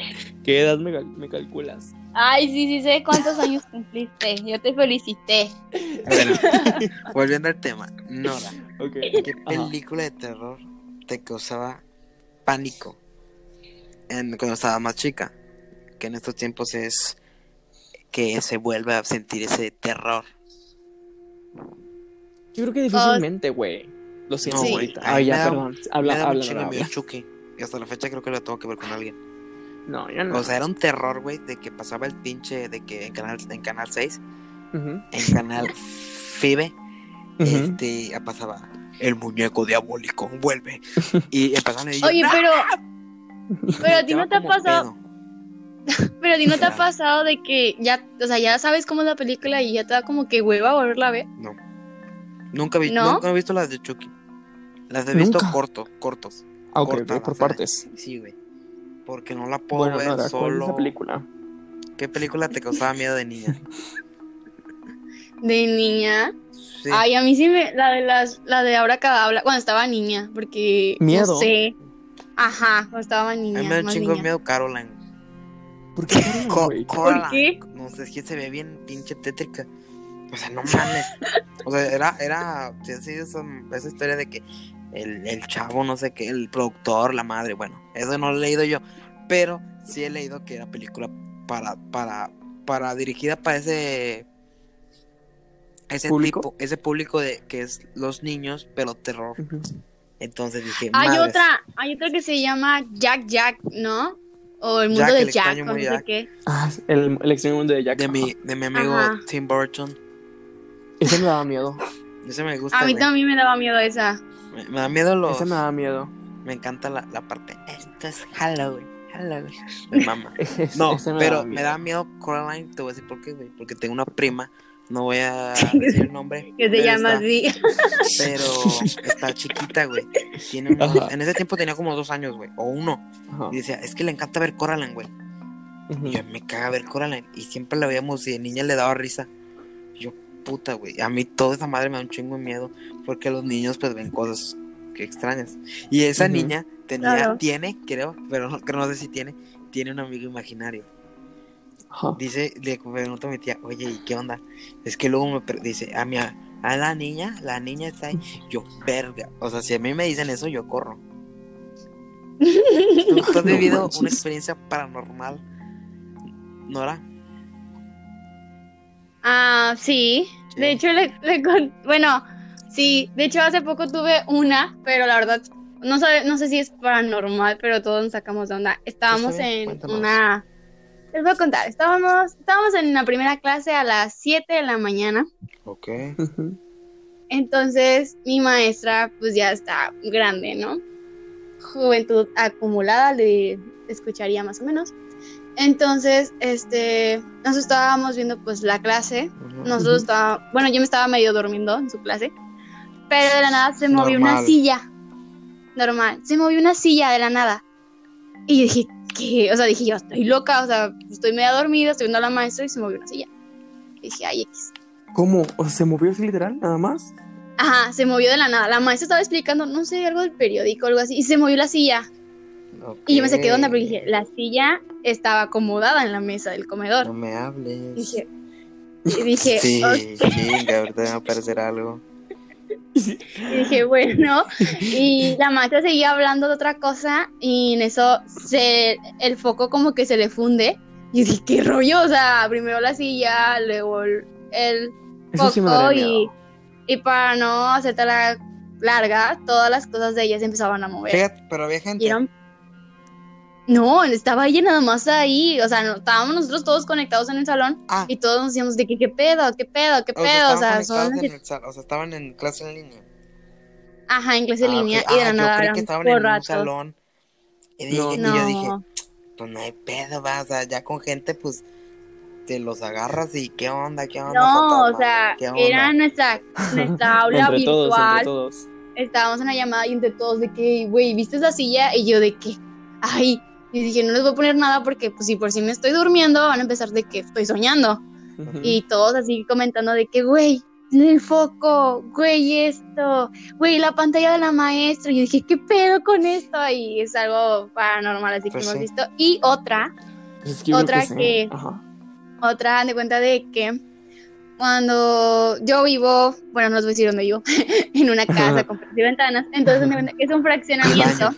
¿qué edad me, cal- me calculas? Ay, sí, sí sé cuántos años cumpliste. Yo te felicité. Bueno, volviendo al tema. Nora. ¿qué Ajá. película de terror te causaba pánico en, cuando estaba más chica? Que en estos tiempos es que se vuelve a sentir ese terror. Yo creo que difícilmente, güey. Lo siento Sí. ahorita. Ay, Ay, me ya, da- perdón. Me Habla, da un habla, habla. miedo Chucky. Y hasta la fecha creo que lo tengo que ver con alguien. No, ya no. O sea, era un terror, güey, de que pasaba el pinche de que en canal, en canal 6, Ujú, en canal FIBE, este, ya pasaba el muñeco diabólico, vuelve. Y empezaron a decir, Oye, pero. Pero a ti no te ha pasado. pedo. Pero a ti no te ha pasado de que ya. O sea, ya sabes cómo es la película y ya te da como que hueva volverla a ver. No. Nunca, vi, ¿No? nunca he visto las de Chucky. Las he visto ¿Nunca? corto, cortos. Ah, ok, cortadas, ok, por ¿eh? partes. Sí, güey. Porque no la puedo Bueno, ver ¿cuál solo. la película? ¿Qué película te causaba miedo de niña? De niña. Sí. Ay, a mí sí me. La de las. La de ahora cada habla. Cuando estaba niña. Porque. ¿Miedo? No sé. Ajá, cuando estaba a niña. mí me da un chingo de miedo Caroline. ¿Por qué Co- qué? No sé, es que se ve bien pinche tétrica. O sea, no mames. O sea, era, era, sí, sí, esa, esa historia de que el, el chavo, no sé qué, el productor, la madre, bueno, eso no lo he leído yo, pero sí he leído que era película para, para, para, dirigida para ese, ese ¿Público? tipo, ese público de que es los niños, pero terror. Entonces dije, Hay madres, otra. Hay otra que se llama Jack Jack, ¿no? O el mundo Jack, de el Jack, extraño o no sé Jack. qué. Ah, el, el extraño mundo de Jack. de mi, de mi amigo Ajá. Tim Burton. Ese me daba miedo. Ese me gusta. A mí también me daba miedo esa. Me, me da miedo los. Ese me daba miedo. Me encanta la, la parte. Esto es Halloween. Halloween. Me mama. No, ese me pero daba me da miedo Coraline. Te voy a decir por qué, güey. Porque tengo una prima. No voy a decir el nombre. Que se pero llama está- así. Pero está chiquita, güey. Tiene unos- en ese tiempo tenía como dos años, güey. O uno. Ajá. Y decía, es que le encanta ver Coraline, güey. Y yo me caga ver Coraline. Y siempre la veíamos y de niña le daba risa. Y yo, puta, güey. A mí toda esa madre me da un chingo de miedo. Porque los niños, pues, ven cosas que extrañas. Y esa niña tenía, Claro. tiene, creo, pero no, creo, no sé si tiene, tiene un amigo imaginario. Ajá. Dice, le pregunto a mi tía, oye, ¿y qué onda? Es que luego me dice, a mi, a la niña, la niña está ahí. Yo, verga. O sea, si a mí me dicen eso, yo corro. ¿Tú, tú has No vivido manches. una experiencia paranormal, Nora? Ah, sí. Sí. De hecho, le, le con- bueno, Sí, de hecho hace poco tuve una, pero la verdad no sé, no sé si es paranormal, pero todos nos sacamos de onda. Estábamos Sí, sí, en cuéntanos. una... Les voy a contar, estábamos, estábamos en la primera clase a las 7 de la mañana. Ok. Entonces mi maestra pues ya está grande, ¿no? Juventud acumulada, le escucharía más o menos. Entonces, este, nosotros estábamos viendo pues la clase. Nosotros estábamos, bueno, yo me estaba medio durmiendo en su clase, pero de la nada se movió una silla. Normal, se movió una silla de la nada. Y yo dije, ¿qué? O sea, dije, yo estoy loca, o sea, estoy media dormida, estoy viendo a la maestra y se movió una silla. Y dije, ay, X. ¿Cómo? O sea, ¿se movió así literal, nada más? Ajá, se movió de la nada. La maestra estaba explicando, no sé, algo del periódico, algo así, y se movió la silla. Y yo me saqué de onda porque dije, la silla estaba acomodada en la mesa del comedor. No me Y hables. dije, y dije, Sí, chinga, ahorita me va a aparecer algo. Y dije, bueno, y la maestra seguía hablando de otra cosa y en eso se, el foco como que se le funde. Y dije, qué rollo, o sea, primero la silla, luego el, el sí foco y, y para no hacerte la larga, todas las cosas de ella se empezaban a mover. Fíjate, pero había gente. Eran- No, estaba ella nada más ahí, o sea, no, estábamos nosotros todos conectados en el salón Ah, y todos nos decíamos de que qué pedo, qué pedo, qué o sea, pedo, o sea, son... conectados en el sal- o sea, estaban en clase en línea. Ajá, en clase en Ah, ok. línea Ah, y de la yo nada creí eran que estaban por en un ratos. salón. Y, dije- No. y No. yo dije, pues no hay pedo, va, o sea, ya con gente, pues, te los agarras y qué onda, qué onda, No, fantasma? o sea, era nuestra, nuestra aula entre todos, virtual. entre todos. Estábamos en la llamada y entre todos de que, güey, ¿viste esa silla? Y yo de que, ay, y dije, no les voy a poner nada porque, pues, si por si me estoy durmiendo, van a empezar de que estoy soñando. Ujú. Y todos así comentando de que, güey, el foco, güey, esto, güey, la pantalla de la maestra. Y yo dije, ¿qué pedo con esto? Y es algo paranormal, así Pues que hemos sí. visto. Y otra, Pues es que otra sí. que- otra de cuenta de que cuando yo vivo, bueno, no les voy a decir dónde vivo, en una casa con y ventanas, entonces de es un fraccionamiento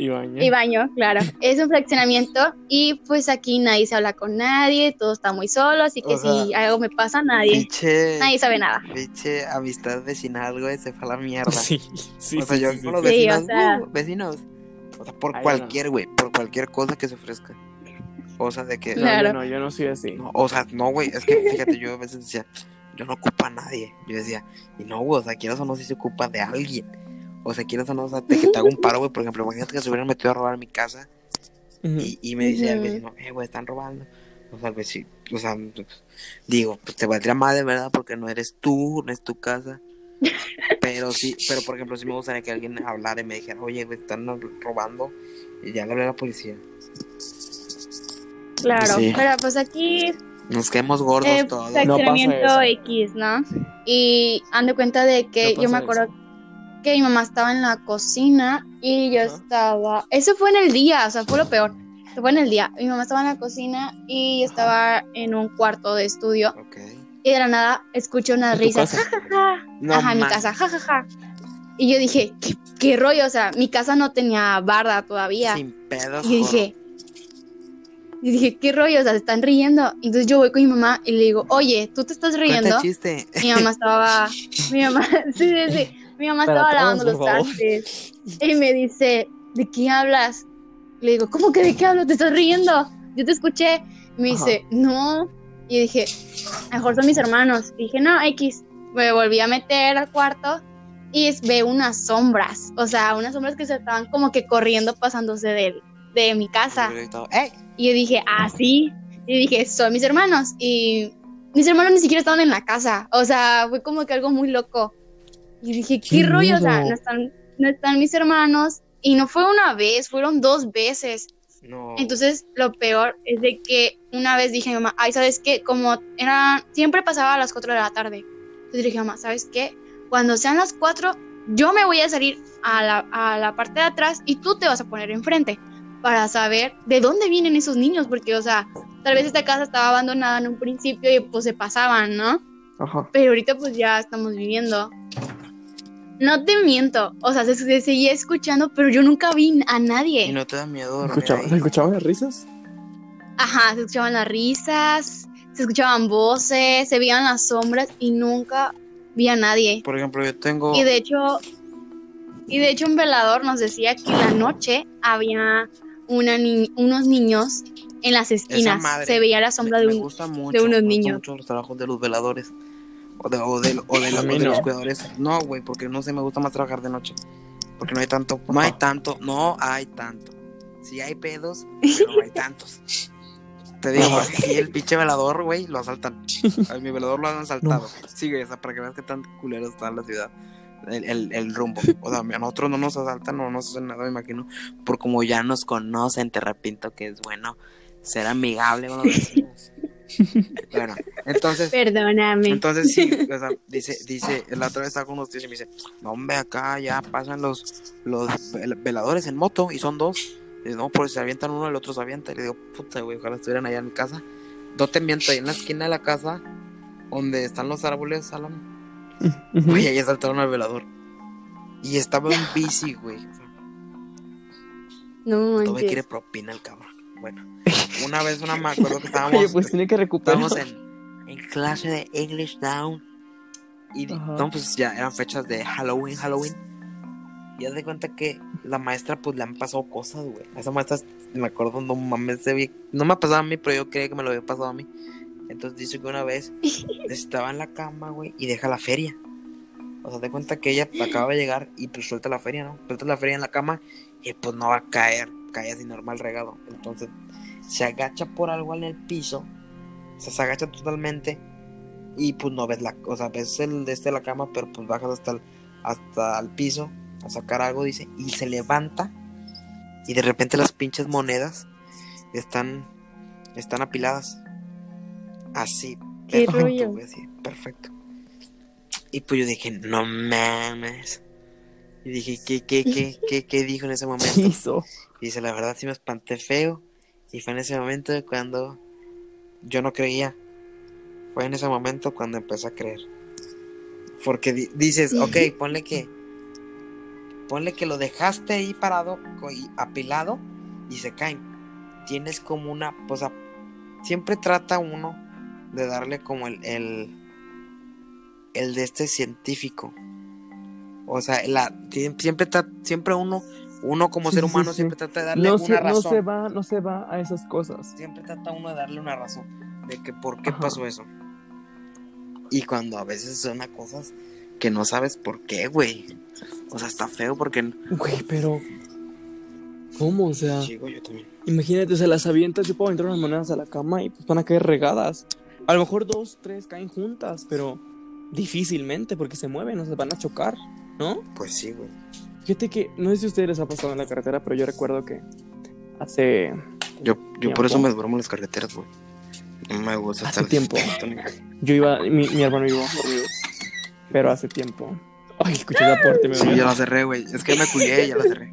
Y baño. y baño, claro, es un fraccionamiento y pues aquí nadie se habla con nadie, todo está muy solo, así que O sea, si algo me pasa, nadie, Pinche, nadie sabe nada. pinche amistad vecinal, güey, se fue a la mierda. Sí, sí, o sea, sí, yo sí, con los sí. Sí, vecinos, o sea- uh, vecinos. O sea, por cualquier, güey, por cualquier cosa que se ofrezca. O sea, de que. No, Claro. yo no, yo no soy así. no, o sea, no, güey, es que fíjate, yo a veces decía, yo no ocupo a nadie. Yo decía, y no, güey, o sea, quieras o no, si se ocupa de alguien. O sea, quieras o no, o sea, de que te haga un paro, güey. Por ejemplo, imagínate que se hubieran metido a robar mi casa y, y me dice el vecino, eh, güey, están robando. O sea, o pues, digo, pues te valdría madre, ¿verdad? Porque no eres tú, no es tu casa. Pero sí, pero por ejemplo, sí me gustaría que alguien hablara y me dijera, oye, güey, están robando. Y ya le hablé a la policía. Claro, Sí. pero pues aquí Nos quedemos gordos eh, todos. fraccionamiento No pasa X, ¿no? Y han de cuenta de que No yo me acuerdo que mi mamá estaba en la cocina y yo estaba, eso fue en el día, o sea, fue lo peor. Eso fue en el día. Mi mamá estaba en la cocina y yo Ajá. estaba en un cuarto de estudio Ok. y de la nada escuché unas ¿En tu risas. casa? Ja, ja, ja. No Ajá, en mi casa, ja, ja, ja. Y yo dije, ¿qué, qué rollo? O sea, mi casa no tenía barda todavía. Sin pedos. Y dije, y dije, ¿qué rollo? O sea, se están riendo. Entonces yo voy con mi mamá y le digo, oye, ¿tú te estás riendo? chiste. Mi mamá estaba, mi mamá, sí, sí, sí. Mi mamá Para estaba lavando los trastes. Y me dice, ¿de qué hablas? Le digo, ¿cómo que de qué hablo? ¿Te estás riendo? Yo te escuché. Me Ajá. dice, no. Y dije, mejor son mis hermanos. Y dije, no, X. Me volví a meter al cuarto y veo unas sombras. O sea, unas sombras que se estaban como que corriendo pasándose de, de mi casa. Y yo dije, ah, sí. Y dije, son mis hermanos. Y mis hermanos ni siquiera estaban en la casa. O sea, fue como que algo muy loco. Y dije, ¿qué, ¡Qué rollo? O sea, no están, no están mis hermanos. Y no fue una vez, fueron dos veces. No. Entonces, lo peor es de que una vez dije a mi mamá, ay, ¿sabes qué? Como era, siempre pasaba a las 4 de la tarde. Entonces dije, mamá, ¿sabes qué? Cuando sean las 4, yo me voy a salir a la, a la parte de atrás y tú te vas a poner enfrente para saber de dónde vienen esos niños, porque, o sea, tal vez esta casa estaba abandonada en un principio y pues se pasaban, ¿no? Ajá. Pero ahorita pues ya estamos viviendo. No te miento, o sea, se, se seguía escuchando, pero yo nunca vi a nadie. ¿Y no te da miedo ¿Se dormir escuchaba-? ¿Se escuchaban las risas? Ajá, se escuchaban las risas, se escuchaban voces, se veían las sombras y nunca vi a nadie. Por ejemplo, yo tengo. Y de hecho, y de hecho un velador nos decía que en la noche había una ni- unos niños en las esquinas. madre Se veía la sombra me, de me un... gusta mucho, de unos me niños. mucho los trabajos de los veladores. O de, o de, o de, mí de los no. cuidadores. No, güey, porque no sé, me gusta más trabajar de noche. Porque no hay tanto. No hay tanto. No hay tanto. Sí hay pedos, pero no hay tantos. Te digo, Ajá. aquí el pinche velador, güey, lo asaltan. A mi velador lo han asaltado. Sí, güey, o sea, para que veas que tan culero está la ciudad. El, el, el rumbo. O sea, a nosotros no nos asaltan, no nos hacen nada, me imagino. Por como ya nos conocen, te repito que es bueno ser amigable con los. Bueno, entonces, Perdóname. entonces sí, o sea, dice, dice, la otra vez estaba con unos tíos y me dice, no hombre, acá ya pasan los, los vel- veladores en moto y son dos. Y no, pues se avientan uno, el otro se avienta. Y le digo, puta, güey, ojalá estuvieran allá en mi casa. No te miento, ahí en la esquina de la casa, donde están los árboles, Alan, güey, ahí saltaron al velador. Y estaba en bici, güey. O sea, No Todavía manches. quiere propina el cabrón. Bueno, una vez una me acuerdo que estábamos, Oye, pues tiene que recuperar. estábamos en, en clase de English Down. Y Ajá. no, pues ya eran fechas de Halloween, Halloween. Y haz de cuenta que la maestra, pues le han pasado cosas, güey. A esa maestra, me acuerdo, no mames, se vi- no me ha pasado a mí, pero yo creía que me lo había pasado a mí. Entonces dice que una vez estaba en la cama, güey, y deja la feria. O sea, te cuenta que ella acaba de llegar y pues suelta la feria, ¿no? Suelta la feria en la cama y pues no va a caer, cae así normal regado. Entonces se agacha por algo en el piso, o sea, se agacha totalmente y pues no ves la, o sea, ves el de este de la cama, pero pues bajas hasta el, hasta el piso a sacar algo, dice, y se levanta y de repente las pinches monedas están, están apiladas. Así, Qué perfecto, perfecto. Y pues yo dije, no mames. Y dije, ¿qué, qué, qué, qué, qué dijo en ese ¿Qué momento? hizo? Y dice, la verdad sí me espanté feo. Y fue en ese momento cuando yo no creía. Fue en ese momento cuando empecé a creer. Porque di- dices, ok, ponle que. Ponle que lo dejaste ahí parado y apilado y se caen. Tienes como una. Pues a- siempre trata uno de darle como el. El, el de este científico. O sea, la, sie- siempre, siempre uno. Uno como Sí, ser humano sí. siempre trata de darle No una se, no razón se va, no se va a esas cosas. siempre trata uno de darle una razón de que por qué Ajá. pasó eso. Y cuando a veces son cosas que no sabes por qué, güey. O sea, está feo porque Güey, pero. ¿Cómo? O sea, chico yo también. imagínate, o sea, las avientas, yo puedo aventar unas monedas a la cama y pues van a caer regadas. A lo mejor dos, tres caen juntas, pero difícilmente porque se mueven, o sea, van a chocar, ¿no? Pues sí, güey. Fíjate que, no sé si a ustedes les ha pasado en la carretera, pero yo recuerdo que hace, Yo, yo por eso me duermo en las carreteras, güey. No me gusta Hace estar tiempo. yo iba, mi, mi hermano iba pero hace tiempo. Ay, escuché la puerta, me Sí, ya la cerré, güey. Es que me culié y ya la cerré.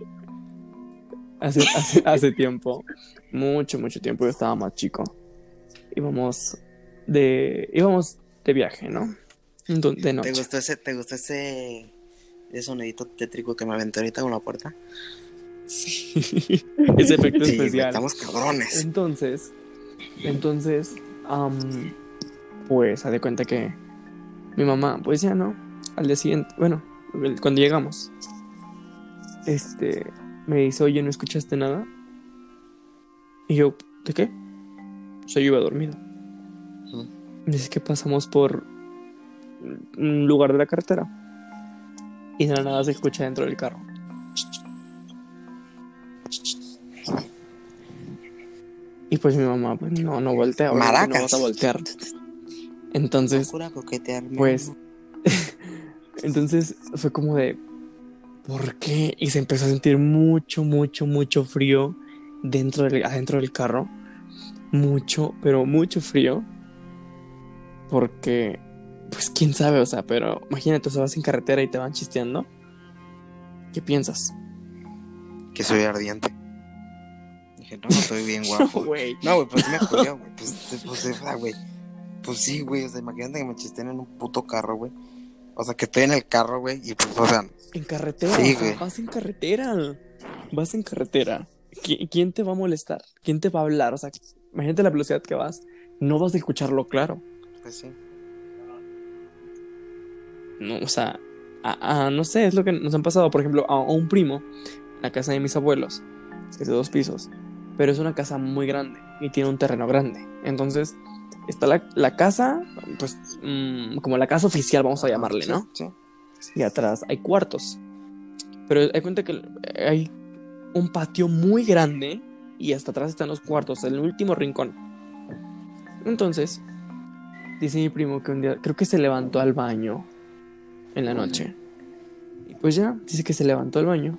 Hace, hace, hace tiempo, mucho, mucho tiempo, yo estaba más chico. Íbamos de, íbamos de viaje, ¿no? De ¿Te noche. gustó ese, te gustó ese, ese sonidito tétrico que me aventé ahorita con la puerta? Sí. Ese efecto Sí, especial. estamos cabrones. Entonces, entonces, pues, haz de cuenta que mi mamá, pues ya no, al día siguiente, bueno, el- cuando llegamos, este, me dice, oye, ¿no escuchaste nada? Y yo, ¿de qué? O sea, yo iba dormido. Dice que pasamos por un lugar de la carretera y de la nada se escucha dentro del carro. Y pues mi mamá, pues no, no voltea. obviamente No Maracas. vas a voltear. Entonces, pues, entonces fue como de, ¿por qué? Y se empezó a sentir mucho, mucho, mucho frío dentro del, adentro del carro. Mucho, pero mucho frío. Porque, pues quién sabe, o sea, pero imagínate, o sea, vas en carretera y te van chisteando. ¿Qué piensas? Que soy ardiente. Dije, no, no estoy bien guapo. güey. No, güey, pues sí me culió, güey. Pues, pues, güey. Pues sí, güey. O sea, imagínate que me chisten en un puto carro, güey. O sea, que estoy en el carro, güey. Y pues, o sea, En carretera, Sí, güey. vas en carretera. Vas en carretera. ¿Qui- ¿Quién te va a molestar? ¿Quién te va a hablar? O sea, imagínate la velocidad que vas. No vas a escucharlo claro. pues sí. No, o sea, a- a- no sé, es lo que nos han pasado. Por ejemplo, a, a un primo, en la casa de mis abuelos, que es de dos pisos, pero es una casa muy grande y tiene un terreno grande. Entonces, está la, la casa, pues, mm, como la casa oficial, vamos a llamarle, ¿no? Sí. Y atrás hay cuartos. Pero hay cuenta que hay un patio muy grande y hasta atrás están los cuartos, el último rincón. Entonces, dice mi primo que un día, creo que se levantó al baño en la noche. Y pues ya, dice que se levantó al baño.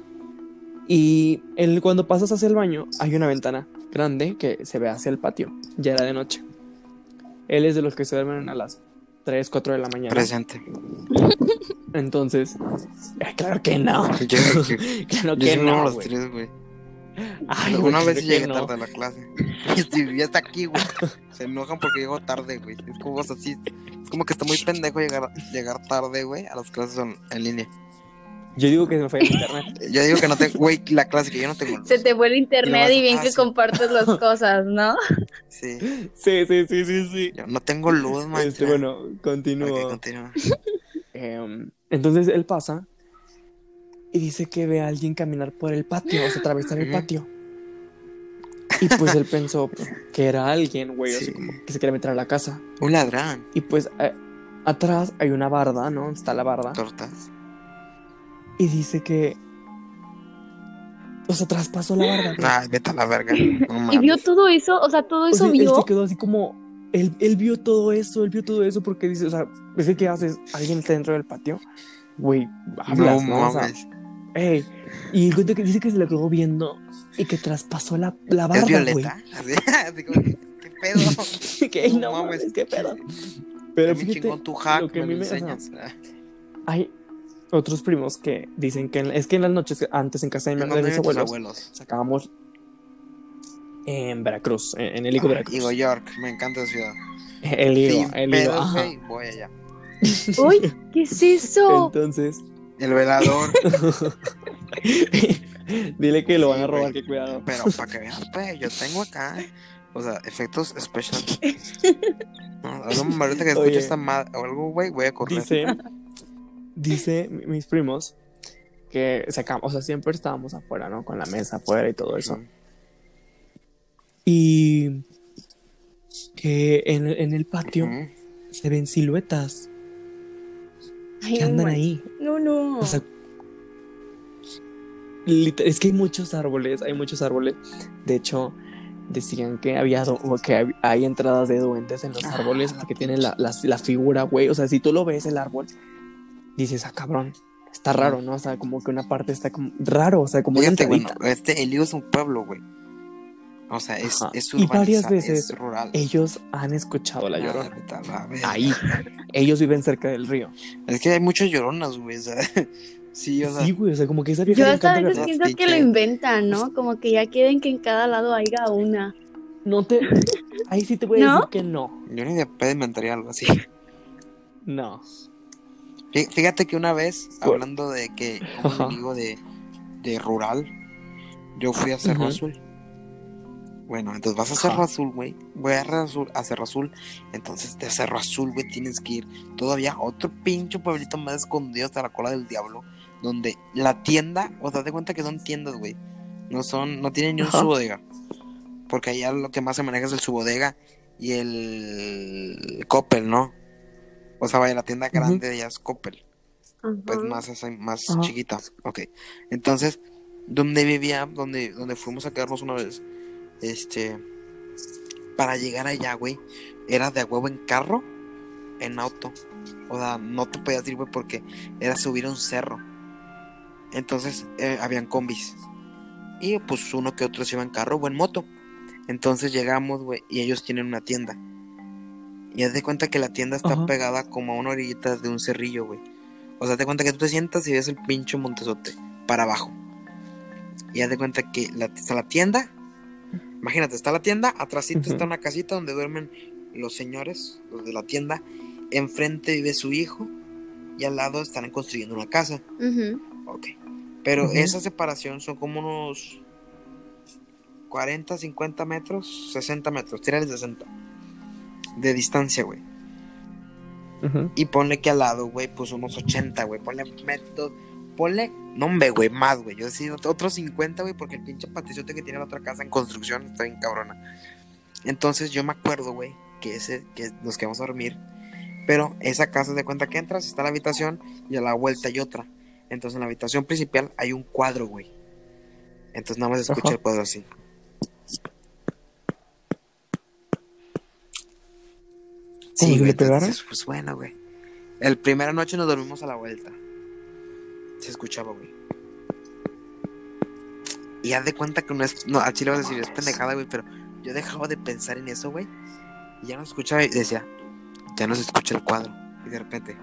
Y él, cuando pasas hacia el baño, hay una ventana grande que se ve hacia el patio. Ya era de noche. Él es de los que se duermen a las 3, 4 de la mañana. Presente. Entonces, claro que no. Yo, yo, Claro yo que a no, güey. Güey. Ay, Una vez llegué no. tarde a la clase. Y ya está aquí, güey. Se enojan porque llego tarde, güey. Es como, o sea, sí, es como que está muy pendejo llegar, llegar tarde, güey, a las clases en, en línea. Yo digo que se me fue el internet. Yo digo que no tengo, güey, la clase que yo no tengo. luz. Se te fue el internet y bien Ah, que sí. compartes las cosas, ¿no? Sí. Sí, sí, sí, sí, sí. Yo no tengo luz, man. Este, bueno, continúo. Ok, continúa. Em, entonces él pasa y dice que ve a alguien caminar por el patio, o sea, atravesar el patio. Y pues él pensó que era alguien, güey, así Sí. como que se quiere meter a la casa. Un ladrón. Y pues eh, atrás hay una barda, ¿no? Está la barda. Tortas. Y dice que. O sea, traspasó la barda. Ay, vete a la verga. No Y vio todo eso, o sea, todo O eso sea, él vio. se quedó así como. Él, él vio todo eso, él vio todo eso porque dice, o sea, ¿ves que haces? ¿Alguien está dentro del patio? Güey, hablas, no ¿no? O sea. Ey. Y cuenta que dice que se le quedó viendo y que traspasó la, la ¿Es barda, güey. violeta? Así, así como que, ¿qué pedo? que No no, mames. mames, qué pedo. Pero fíjate, chingón tu hack, lo que a me me- enseñas. hay otros primos que dicen que en- es que en las noches, antes en casa de, mi- ¿En de mis abuelos, abuelos? sacábamos en Veracruz, en, en el Higo, Ah, Veracruz. Higo York, me encanta esa ciudad. El Higo, el Higo, voy allá. Uy, ¿qué es eso? Entonces, El velador, dile que lo van a robar, que cuidado. pero para que veas, pues, yo tengo acá, o sea, efectos especial. No, algo- ahorita que escucho esta madre o algo, güey, voy a correr. Dice, dice mi- mis primos que sacamos, o sea, siempre estábamos afuera, ¿no? Con la mesa afuera y todo eso. Y que en, en el patio se ven siluetas Ay, que andan ahí. No, no. O sea, es que hay muchos árboles, hay muchos árboles. De hecho, decían que había o que hay entradas de duendes en los Ah, árboles porque tienen la, la, la figura, güey. O sea, si tú lo ves el árbol, dices, ah, cabrón, está raro, ¿no? O sea, como que una parte está como raro, o sea, como una Fíjate, bueno, este, el Lío es un pueblo, güey. O sea, es, Ajá. es Y varias veces es rural. Ellos han escuchado la Ah, llorona. vete a la verga. Ahí. Ellos viven cerca del río. Es que hay muchas lloronas, güey, o sea, sí, o sea, Sí, güey, o sea, como que esa vieja Yo hasta a veces pienso que lo inventan, ¿no? Como que ya quieren que en cada lado haya una. No te. Ahí sí te voy a ¿No? decir que no. yo ni de pedo inventaría algo así. No. Fí- Fíjate que una vez, Por- hablando de que, le digo, de, de rural, yo fui a Cerro. Azul. Bueno, entonces vas a Cerro. Azul, güey. Voy a Cerro Azul, a Cerro Azul. Entonces de Cerro Azul, güey, tienes que ir todavía a otro pincho pueblito más escondido hasta la cola del diablo. Donde la tienda, o sea, te cuenta que son tiendas, güey. No son, no tienen ni un Ajá. su bodega. Porque allá lo que más se maneja es el su bodega y el Coppel, ¿no? O sea, vaya, la tienda grande de allá es Coppel pues más, más chiquita. Ok. Entonces, donde vivía, donde, donde fuimos a quedarnos una vez, este, para llegar allá, güey, era de huevo en carro, en auto. O sea, no te podías ir, güey, porque era subir un cerro. Entonces, eh, habían combis. Y pues uno que otro se iba en carro o en moto. Entonces llegamos, güey, y ellos tienen una tienda. Y haz de cuenta que la tienda está Ajá. pegada como a una orillita de un cerrillo, güey. O sea, te cuenta que tú te sientas y ves el pinche montezote para abajo. Y haz de cuenta que la, está la tienda. Imagínate, está la tienda, atrásito está una casita donde duermen los señores, los de la tienda. Enfrente vive su hijo. Y al lado están construyendo una casa. Ujú. Ok. Pero esa separación son como unos 40, 50 metros, 60 metros, tírale 60 de distancia, güey. Y ponle que al lado, güey, pues unos 80, güey. Ponle método. Ponle. No, hombre, güey, más, güey. Yo sí, otros 50, güey, porque el pinche patizote que tiene la otra casa en construcción está bien cabrona. Entonces yo me acuerdo, güey, que ese, que nos quedamos a dormir. Pero esa casa de cuenta que entras, está la habitación y a la vuelta hay otra. Entonces en la habitación principal hay un cuadro, güey. Entonces nada más escucha Ajá. el cuadro así. le güey, entonces, pues bueno, güey. El primera noche nos dormimos a la vuelta. Se escuchaba, güey. Y haz de cuenta que no es. No, a Chile vas a decir, es pendejada, güey, pero yo dejaba de pensar en eso, güey. Y ya no escuchaba y decía, ya no se escucha el cuadro. Y de repente.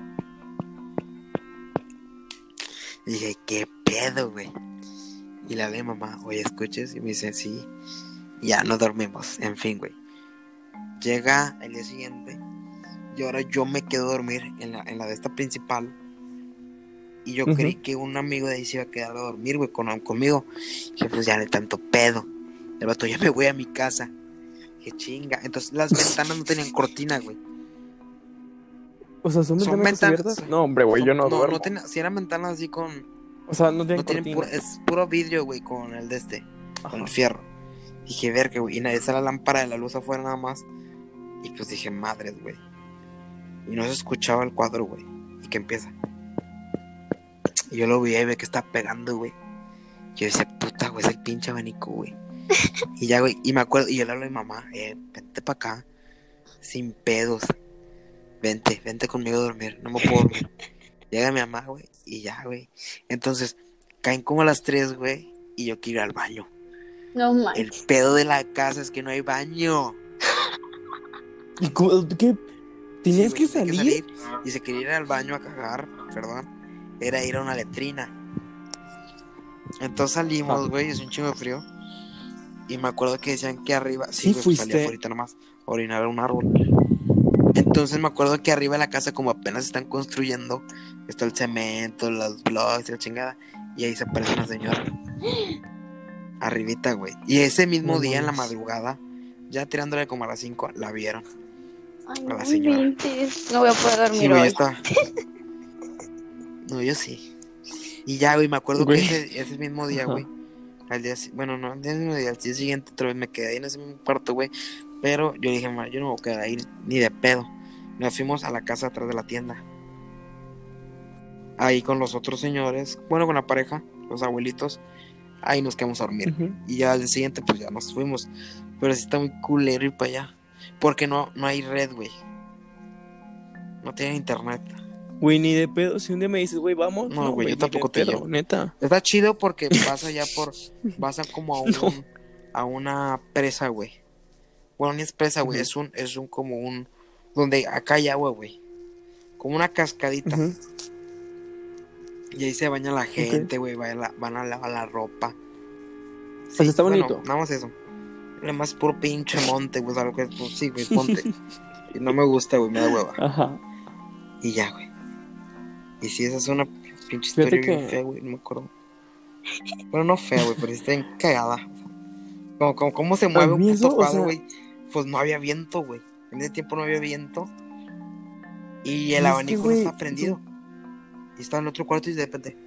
Y dije, ¿qué pedo, güey? Y la ve mamá, oye, ¿escuches? Y me dice, sí. Ya no dormimos. En fin, güey. Llega el día siguiente. Y ahora yo me quedo a dormir en la, en la de esta principal. Y yo creí que un amigo de ahí se iba a quedar a dormir, güey, con, conmigo. Y pues ya no hay tanto pedo. El vato, ya me voy a mi casa. Qué chinga. Entonces las ventanas no tenían cortina, güey. O sea, ¿son Son ventanas abiertas? No, hombre, güey, yo no, no, duermo. no tenía- si eran ventanas así con. O sea, no tienen No tienen cortina. puro, es puro vidrio, güey, con el de este, con el fierro. Dije, ver que, güey, y nadie está la lámpara de la luz afuera nada más. Y pues dije, madres, güey. Y no se escuchaba el cuadro, güey. Y que empieza. Y yo lo vi y ve que está pegando, güey. Yo decía, puta, güey, es el pinche abanico, güey. y ya, güey, y me acuerdo, y yo le hablo a mi mamá, eh, vente para acá, sin pedos. Vente, vente conmigo a dormir, no me puedo dormir. Llega mi mamá, güey, y ya, güey. Entonces, caen como las tres, güey, y yo quiero ir al baño. No El pedo de la casa es que no hay baño. ¿Y cómo- qué? ¿Tenías Sí, que güey, tenía salir? Y se quería ir al baño a cagar, perdón. Era ir a una letrina. Entonces salimos, Ah. güey, es un chingo de frío. Y me acuerdo que decían que arriba. Sí Sí, güey, pues salía fuiste. ahorita nomás. Orinar a un árbol. Entonces me acuerdo que arriba de la casa, como apenas están construyendo, está el cemento, los blogs y la chingada. Y ahí se aparece una señora. Arribita, güey. Y ese mismo No día, en la madrugada, ya tirándole como a las 5, la vieron. Ay, a la no señora. No voy a poder dormir Sí, güey, hoy. está. No, yo sí. Y ya, güey, me acuerdo Güey. que ese, ese mismo día, Ajá. güey. Al día, bueno, no, al día, mismo día, al día siguiente otra vez me quedé ahí en ese mismo cuarto, güey. Pero yo dije, "Ma, yo no me voy a quedar ahí ni de pedo. Nos fuimos a la casa atrás de la tienda. Ahí con los otros señores, bueno, con la pareja, los abuelitos. Ahí nos quedamos a dormir. Y ya al día siguiente, pues ya nos fuimos. Pero sí está muy culero ir para allá. Porque no, no hay red, güey. No tienen internet. Güey, ni de pedo. Si un día me dices, güey, vamos. No, güey, yo tampoco te llevo. Neta. Está chido porque vas allá por. Vas a como a un. No. A una presa, güey. Bueno, ni es presa, güey. Es un. Es un como un. Donde acá hay agua, güey. Como una cascadita. Y ahí se baña la gente, güey. Van, a la- van a lavar la ropa. sea, está bueno, bonito. nada más eso. Además, es puro pinche monte, güey. Algo que es. Pues, sí, güey, monte. y no me gusta, güey. Me da hueva. Ajá. Y ya, güey. Y si esa es una pinche historia bien que- fea, güey, no me acuerdo. Bueno, no fea, güey, pero está bien cagada. Como, como, ¿Cómo se mueve un puto eso, o cuadro, sea- güey? Pues no había viento, güey. En ese tiempo no había viento. Y el abanico que, no está prendido. Y estaba en otro cuarto y de repente.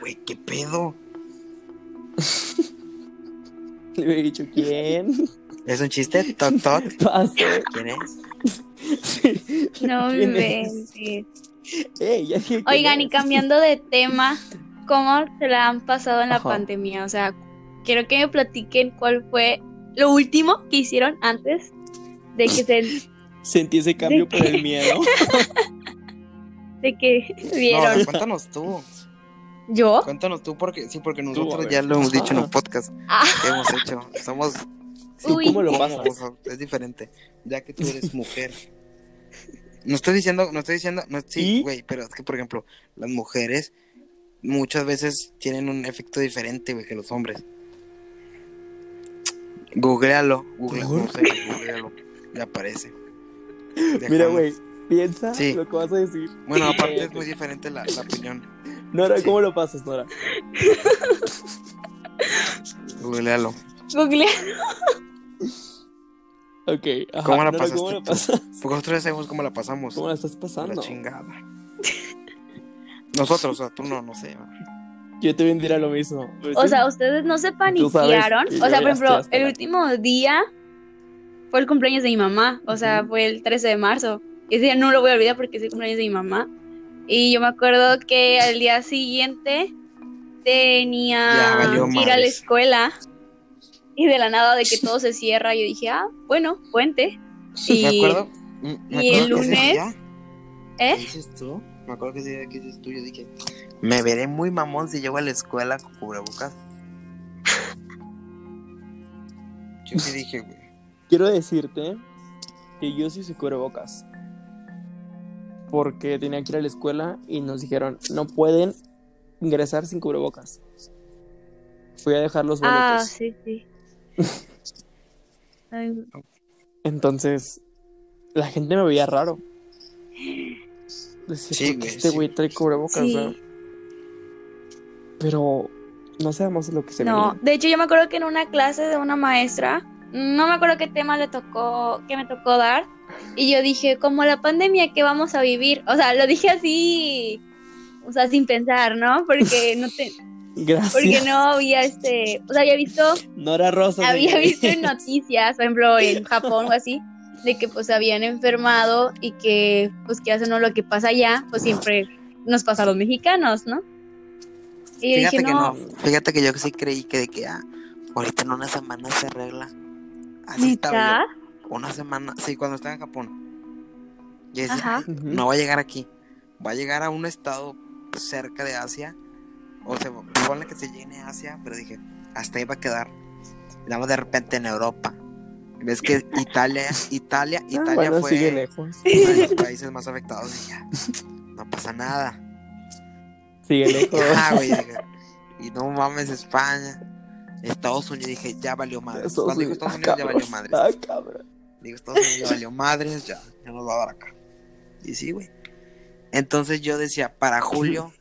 Güey, ¿qué pedo? Le hubiera dicho, ¿quién? ¿Es un chiste? Toc, toc. Pasó. ¿Quién es? No ¿Quién es? inventes. Ey, ya dije quién Oigan, y cambiando de tema, ¿cómo se la han pasado en la Ajá. pandemia? O sea, quiero que me platiquen cuál fue lo último que hicieron antes de que se Sentí ese cambio ¿De por el miedo. de que No, vieron. cuéntanos tú. ¿Yo? Cuéntanos tú, porque sí, porque nosotros ya lo hemos dicho en un podcast. Ah, que hemos hecho. Somos ¿Tú Uy. cómo lo pasas? Es diferente. Ya que tú eres mujer. No estoy diciendo, no estoy diciendo, no, sí, güey, pero es que, por ejemplo, las mujeres muchas veces tienen un efecto diferente, güey, que los hombres. Googlealo, google, no sé, googlealo, le aparece. Mira, güey, piensa Sí. lo que vas a decir. Bueno, aparte es muy diferente la, la opinión. Nora, Sí. ¿cómo lo pasas, Nora? Googlealo. Google. Ok, ajá. ¿Cómo la no, pasaste ¿Cómo la pasas? Porque nosotros ya sabemos cómo la pasamos. ¿Cómo la estás La pasando? chingada. Nosotros, o sea, tú no, no sé. Yo te vendría lo mismo. Pues O sí. sea, ustedes no se paniquearon. que O sea, por ejemplo, el la- último día fue el cumpleaños de mi mamá. O sea, fue el 13 de marzo. Ese día no lo voy a olvidar porque es el cumpleaños de mi mamá. Y yo me acuerdo que al día siguiente tenía que ir a la escuela. Y de la nada de que todo se cierra, yo dije, ah, bueno, puente. Y, ¿Me acuerdo? Me y el lunes- ¿Eh? ¿Qué dices tú? Me acuerdo que ese día que dices tú, yo dije, me veré muy mamón si llego a la escuela con cubrebocas. Yo sí dije, güey. Quiero decirte que yo sí usé cubrebocas. Porque tenía que ir a la escuela y nos dijeron, no pueden ingresar sin cubrebocas. Fui a dejar los boletos. Ah, sí, sí. Ay, Entonces, la gente me veía raro. Decía, Sí, "¿Por qué güey, este sí. güey trae cubrebocas? Sí. no?". Pero no sabemos lo que se No, venía. de hecho yo me acuerdo que en una clase de una maestra, no me acuerdo qué tema le tocó, que me tocó dar, y yo dije, como la pandemia que vamos a vivir, o sea, lo dije así, o sea, sin pensar, ¿no? Porque no te, Gracias. porque no había este, o sea, había visto, Nora Rosa. había visto en noticias, por ejemplo, en Japón o así, de que pues habían enfermado y que pues que hacen lo que pasa allá, pues siempre nos pasa a los mexicanos, ¿no? Y yo Fíjate dije, que no, no. Fíjate que yo sí creí que de que ah, ahorita en una semana se arregla. Así estaba yo. Una semana. Sí, cuando estaba en Japón. Yo decía, Ajá. "Ay, Ujú. no va a llegar aquí. Va a llegar a un estado cerca de Asia. O sea, ponle que se llene Asia, pero dije, hasta ahí va a quedar. Y nada más de repente en Europa. Ves que Italia, Italia, Ah, Italia bueno, fue sigue lejos. uno de los países más afectados. Y ya, no pasa nada. Sigue lejos. Ah, güey, dije, y no mames, España. Estados Unidos, dije, ya valió madres. Estados Cuando Unidos. Estados Ah, Unidos, ya valió madres. Ah, cabrón. Digo, Estados Unidos ya valió madres, ya, ya nos va a dar acá. Y sí, güey. Entonces yo decía, para julio,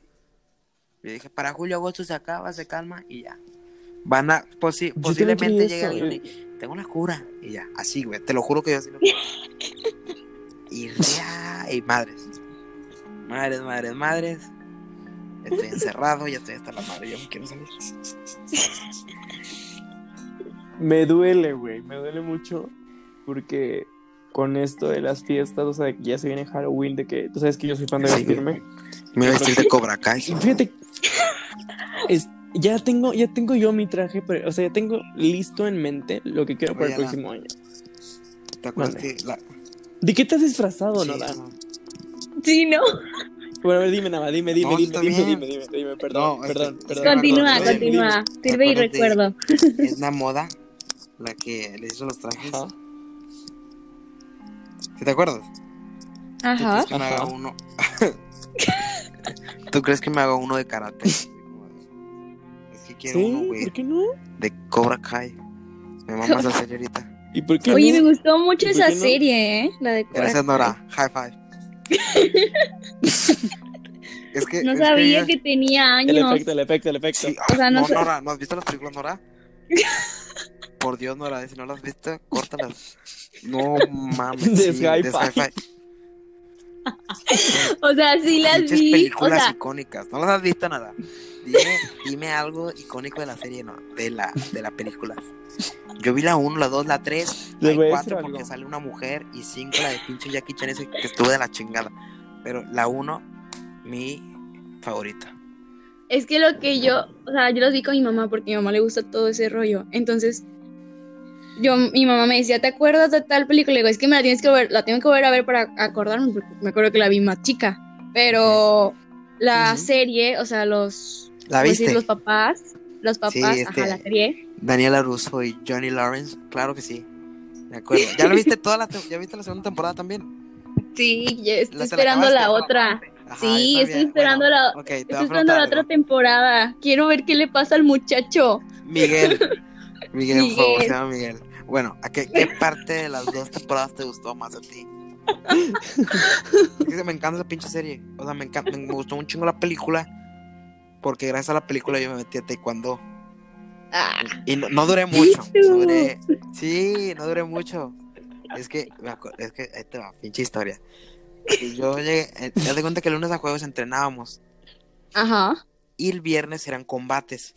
yo dije, para julio, agosto se acaba, se calma y ya. Van a, posi- posiblemente llegue alguien y tengo una cura. Y ya, así, güey, te lo juro que yo así lo Y ya, y madres. Madres, madres, madres. Estoy encerrado, ya estoy hasta la madre, yo me quiero salir. Me duele, güey. Me duele mucho. Porque con esto de las fiestas, o sea, que ya se viene Halloween, de que tú sabes que yo soy fan de Sí, vestirme. Me voy a vestir de Cobra Kai. Fíjate, es- ya tengo, ya tengo yo mi traje, pero, o sea, ya tengo listo en mente lo que quiero para el próximo año. ¿Te acuerdas Mande. que la... ¿De qué te has disfrazado, Sí, Nora? no. Sí, ¿no? Bueno, a ver, dime nada, dime, dime, No, dime, dime, dime, dime, dime, perdón, No, este, perdón, perdón. Continúa, perdón, continúa. Sirve y recuerdo. Es una moda la que le hizo los trajes. Ajá. ¿Sí ¿Te acuerdas? ¿Tú Ajá. que Ajá. uno? ¿Tú crees que me haga uno de karate? Es que quiero ¿Sí? uno, güey, ¿Por qué no? de Cobra Kai. Me mama esa serie ahorita. ¿Y por qué Oye, no? me gustó mucho ¿Y por esa no? serie, ¿eh? La de Gracias, Cobra Nora. High five. es que. No es sabía que tenía El años. efecto, el efecto, el efecto. Sí, O sea, no no, sé- Nora, ¿no has visto las películas, Nora? Por Dios, Nora, si no las has visto, córtalas. No mames. Des sí. O sea, sí las vi. O películas sea, icónicas. No las has visto nada. Dime, dime algo icónico de la serie, no, de la, de la película. Yo vi la 1, la 2, la 3, Les hay voy a decir 4 algo. porque sale una mujer y 5 la de pinche Jackie Chan ese que estuvo de la chingada. Pero la 1, mi favorita. es que lo que yo, o sea, yo los vi con mi mamá porque a mi mamá le gusta todo ese rollo. Entonces, yo, mi mamá me decía, ¿te acuerdas de tal película? Le digo, es que me la tienes que ver, la tengo que volver a ver para acordarme, porque me acuerdo que la vi más chica. Pero la serie, o sea, los, ¿La viste? los papás, los papás, Sí, este- ajá, la serie. Daniela Russo y Johnny Lawrence, claro que sí. Me acuerdo. ¿Ya la viste toda la ya viste la segunda temporada también? Sí, estoy ¿La- te la esperando la otra. Ajá, Sí, estoy esperando Bueno, la, ok, te voy a estoy esperando la otra temporada. Quiero ver qué le pasa al muchacho. Miguel. Miguel, por favor, Miguel. se llama Miguel. Bueno, ¿a qué, qué parte de las dos temporadas te gustó más a ti? me encanta esa pinche serie. O sea, me, encanta, me gustó un chingo la película. Porque gracias a la película yo me metí a taekwondo. Ah, Y no, no duré mucho. tú. No duré, sí, no duré mucho. Es que, es que, ahí te va, pinche historia. Yo llegué, eh, haz de cuenta que el lunes a jueves entrenábamos Ajá. y el viernes eran combates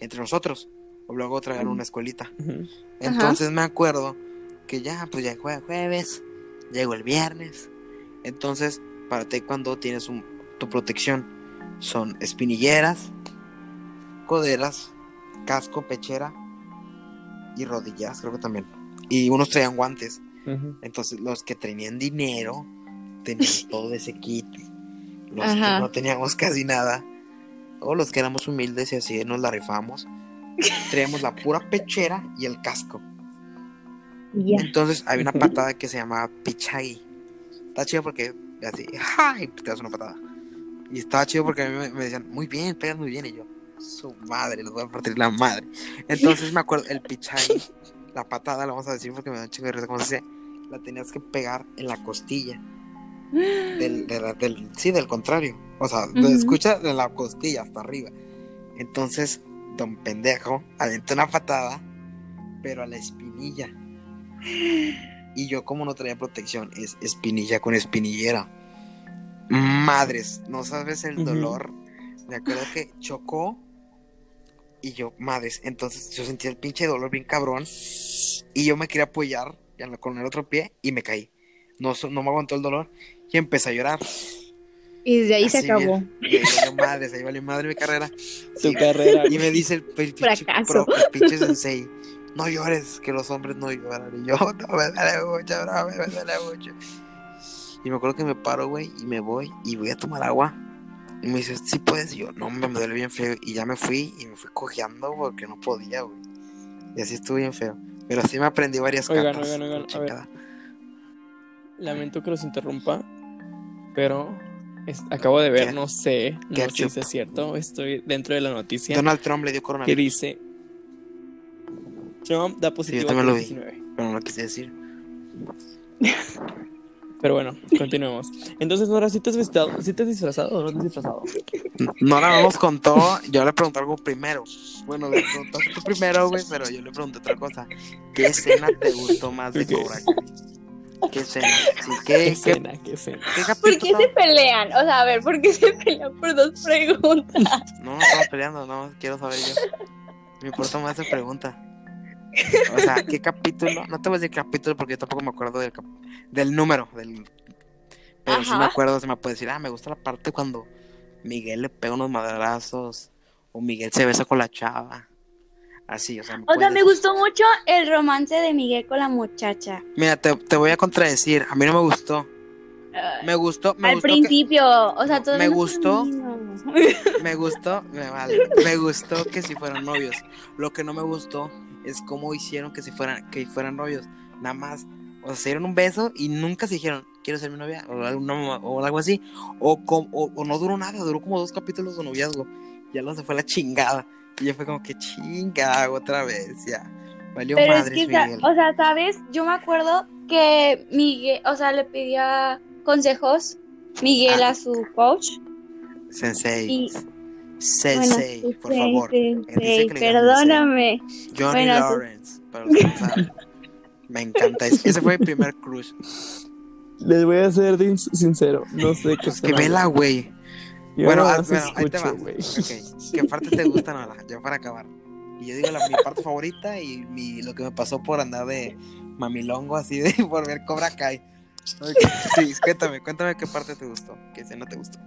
entre nosotros. O luego traer una escuelita. Entonces me acuerdo que ya, pues ya fue jueves, llegó el viernes. Entonces, para ti cuando tienes un, tu protección son espinilleras, coderas, casco, pechera y rodillas, creo que también. Y unos traían guantes. Entonces, los que tenían dinero tenían todo ese kit. Los Ajá. que no teníamos casi nada, o los que éramos humildes y así nos la rifamos, traíamos la pura pechera y el casco. Entonces, había una patada que se llamaba pichagi. Está chido porque así, ¡ay! te das una patada. Y estaba chido porque a mí me, decían, muy bien, pegas muy bien. Y yo, su madre, les voy a partir la madre. Entonces me acuerdo, el pichagi, la patada, la vamos a decir porque me da un chingo de risa, ¿cómo se dice? La tenías que pegar en la costilla. Del, sí, del contrario. O sea, Ujú. escucha de la costilla hasta arriba. Entonces, don pendejo aventó una patada, pero a la espinilla. Y yo, como no traía protección, es espinilla con espinillera. Madres, no sabes el dolor. Me acuerdo que chocó. Y yo, madres, entonces yo sentía el pinche dolor bien cabrón. Y yo me quería apoyar ya con el otro pie y me caí. No, no me aguantó el dolor y empecé a llorar. Y desde ahí se Así, acabó. Valió madres, ahí valió madre mi carrera. Tu Y- carrera. y me dice el, el pinche, pro- el pinche sensei, no llores, que los hombres no lloran. Y yo, no me duele mucho, bro, me duele mucho. Y me acuerdo que me paro, güey, y me voy y voy a tomar agua. Y me dice, sí puedes. Y yo, no, me duele bien feo. Y ya me fui y me fui cojeando porque no podía, güey. Y así estuvo bien feo. Pero sí me aprendí varias Oigan, capas. oigan, oigan, a ver. Lamento que los interrumpa, pero es- acabo de ver, ¿Qué? no sé, no sé si es cierto, estoy dentro de la noticia Donald Trump le dio que coronavirus, dice Trump da positivo también a lo vi. COVID-19. pero no lo quise decir. Pero bueno, continuemos. Entonces, Nora, ¿sí te has visitado, sí te has disfrazado o no te has disfrazado? Nora no nos contó, yo le pregunté algo primero. Bueno, le preguntaste tú primero, güey, pero yo le pregunté otra cosa. ¿Qué escena te gustó más de. Cobra Kai? ¿Qué escena? Sí, ¿Qué ¿qué, qué, escena? ¿Qué escena? qué ¿Por qué se pelean? O sea, a ver, ¿por qué se pelean por dos preguntas? No, no estamos peleando, no, quiero saber yo. Me importa más esa pregunta. O sea, ¿qué capítulo? No te voy a decir capítulo porque yo tampoco me acuerdo del, cap- del número. Del... Pero sí Ajá. me acuerdo, se me puede decir, ah, me gusta la parte cuando Miguel le pega unos madrazos o Miguel se besa con la chava. Así, o sea, me O sea, puedes me decir. gustó mucho el romance de Miguel con la muchacha. Mira, te, te voy a contradecir, a mí no me gustó. Ah, Me gustó, me Al gustó que- principio, o sea, todo Me gustó. No. Me gustó, me vale. Me gustó que si fueran novios. Lo que no me gustó es cómo hicieron que si fueran, que fueran novios. Nada más, o sea, se dieron un beso y nunca se dijeron, quiero ser mi novia, o algo, no, o algo así. O, o, o no duró nada, duró como dos capítulos de noviazgo. Ya lo se fue la chingada. Y ya fue como que chinga otra vez, ya. Valió Pero es madres, que, sa- Miguel. o sea, ¿sabes? Yo me acuerdo que Miguel, o sea, le pedía consejos Miguel Ah. a su coach. Sensei. y- Sensei, Bueno, por favor. digan perdóname. Johnny Bueno, sí. Lawrence, para los que no saben. Me encanta. Ese ese fue mi primer crush. Les voy a ser sincero, no sé qué Pues que vela, güey. Yo Bueno, ah, bueno, ahí te va. escucho, güey. Ok. ¿Qué parte te gusta, Nora? Ya para acabar. Y yo digo la, mi parte favorita y mi, lo que me pasó por andar de mamilongo así de por ver Cobra Kai. Ok, Sí, cuéntame, cuéntame qué parte te gustó, qué escena te gustó.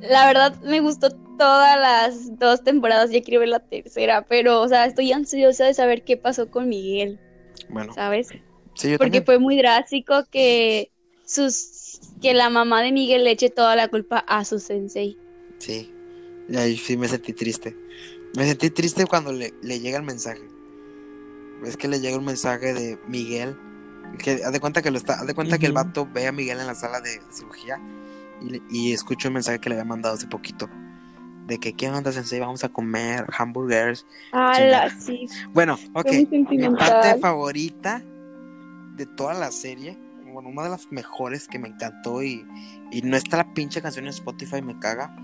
La verdad me gustó todas las dos temporadas, ya quiero ver la tercera, pero, o sea, estoy ansiosa de saber qué pasó con Miguel, Bueno, ¿sabes? sí, yo Porque también. fue muy drástico que sus que la mamá de Miguel le eche toda la culpa a su sensei. Sí, y ahí sí me sentí triste. Me sentí triste cuando le, le llega el mensaje. Es que le llega un mensaje de Miguel. Que haz de cuenta que lo está, haz de cuenta que el vato ve a Miguel en la sala de cirugía y, y escucha un mensaje que le había mandado hace poquito. De que qué onda sensei, vamos a comer hamburgers. ¡Hala! Sí, Bueno, ok. Mi parte favorita de toda la serie, bueno, una de las mejores que me encantó y, y no está la pinche canción en Spotify, me caga,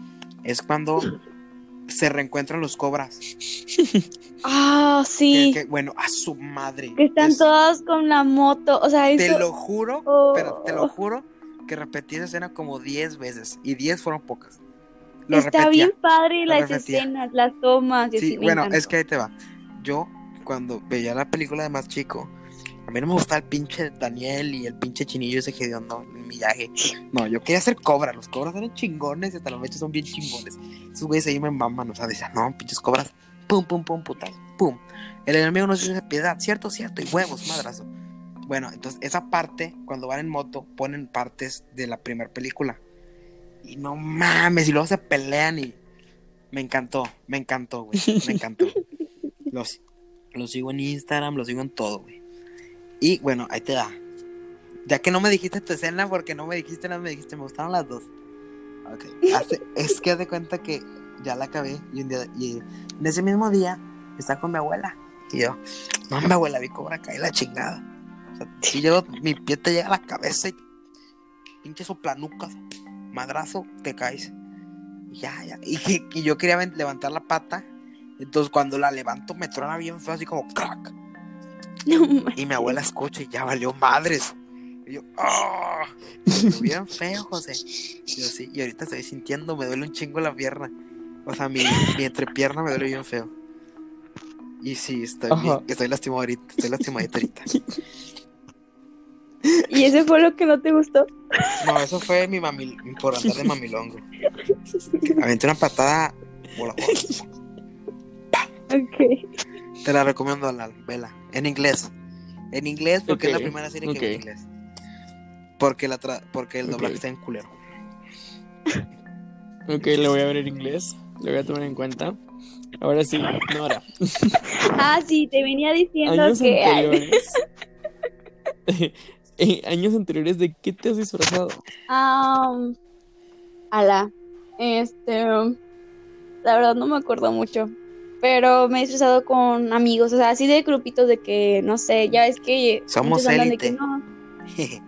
es cuando se reencuentran los cobras. Ah, sí. que, bueno, a su madre. Que están Es- todos con la moto. O sea, Te eso. lo juro, Oh. pero te lo juro que repetí esa escena como 10 veces. Y 10 fueron pocas. Lo Está repetía. bien padre las repetía. escenas, las tomas. y Sí, así, bueno, encantó. es que ahí te va. Yo, cuando veía la película de más chico, a mí no me gustaba el pinche Daniel y el pinche chinillo ese hediondo, el millaje. No, yo quería ser cobra. Los cobras eran chingones y hasta los mechos son bien chingones. Esos güeyes ahí me maman, o sea, decían, no, pinches cobras. Pum, pum, pum, puta. Pum. El enemigo no se hace piedad, cierto, cierto. Y huevos, madrazo. Bueno, entonces esa parte, cuando van en moto, ponen partes de la primera película. Y no mames, y luego se pelean y. Me encantó, me encantó, güey. Me encantó. Los, los sigo en Instagram, los sigo en todo, güey. Y bueno, ahí te da. Ya que no me dijiste tu escena, porque no me dijiste nada, me dijiste, me gustaron las dos. Ok. Hace- es que de cuenta que ya la acabé y un día, y en ese mismo día está con mi abuela. Y yo, no, mi abuela, vi cobra cae la chingada. O sea, si yo, mi pie te llega a la cabeza y pinche soplanucas, madrazo, te caes. Y ya, ya. Y, y yo quería levantar la pata. Entonces cuando la levanto me truena bien feo, así como crack. No. Y mi abuela escucha y ya valió madres. Y yo, ¡ah! Dio bien feo, José. Y yo, sí, y ahorita estoy sintiendo, me duele un chingo la pierna. O sea, mi, mi entrepierna me duele bien feo. Y sí, estoy, bien- estoy lastimado ahorita, estoy lastimadito ahorita. ¿Y eso fue lo que no te gustó? No, eso fue mi mamil, por andar de mamilongo. Aventé una patada. Ok. Te la recomiendo, Lal, vela. En inglés. En inglés, porque es Ok, la primera serie que vi en inglés. Porque, la tra- porque el doblaje está en culero. Ok, lo voy a ver en inglés. Lo voy a tomar en cuenta. Ahora sí, Nora. Ah, sí, te venía diciendo Años que. anteriores. Eh, años anteriores, ¿de qué te has disfrazado? Am, ala. Este. La verdad no me acuerdo mucho. Pero me he disfrazado con amigos, o sea, así de grupitos de que, no sé, ya es que. Somos de élite. que no,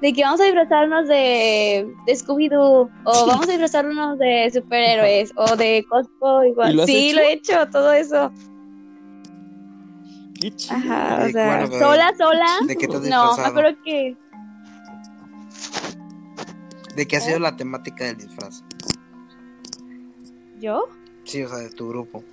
de que vamos a disfrazarnos de, de Scooby-Doo, o vamos a disfrazarnos de superhéroes, o de cosplay. ¿Y Igual. lo Sí, hecho? lo he hecho, todo eso. Qué chido. Ajá, o ¿De sea, cuál, sola, sola. ¿De qué te has No, me acuerdo que. ¿De qué ha sido la temática del disfraz? ¿Yo? Sí, o sea, de tu grupo.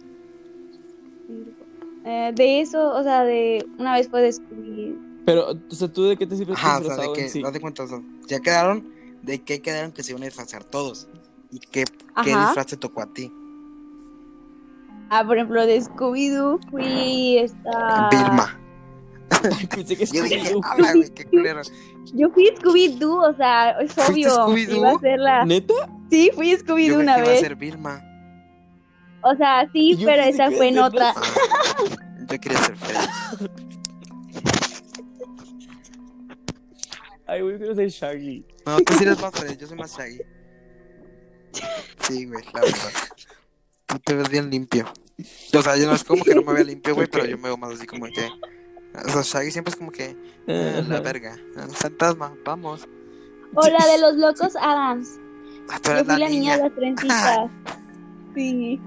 Eh, de eso, o sea, de una vez fue descubrir. Pero, o sea, ¿tú de qué te Ajá, o sea, de que, sí? date cuenta, o sea, ya quedaron, de qué quedaron que se iban a disfrazar todos. ¿Y qué, qué disfraz te tocó a ti? Ah, por ejemplo, de Scooby-Doo fui esta. Vilma. Pensé que Yo dije, Scooby-Doo. ala, güey, qué culero. Yo fui Scooby-Doo, o sea, es ¿Fuiste obvio. Scooby-Doo? Iba a ser la. ¿Neta? Sí, fui Scooby-Doo creí que una iba a vez. ser Vilma. O sea, sí, Yo pero esa fue en otra. Ah, yo quería ser Freddy. Ay, güey, quiero ser Shaggy. No, tú sí eres más Freddy, yo soy más Shaggy. Sí, güey, la verdad. Tú te ves bien limpio. O sea, yo no es como que no me vea limpio, güey, pero yo me veo más así como que. O sea, Shaggy siempre es como que. ah, la Ajá. verga. ah, fantasma, vamos. O la de los locos Adams. Ah, tú Yo fui la la niña de las trencitas. Sí.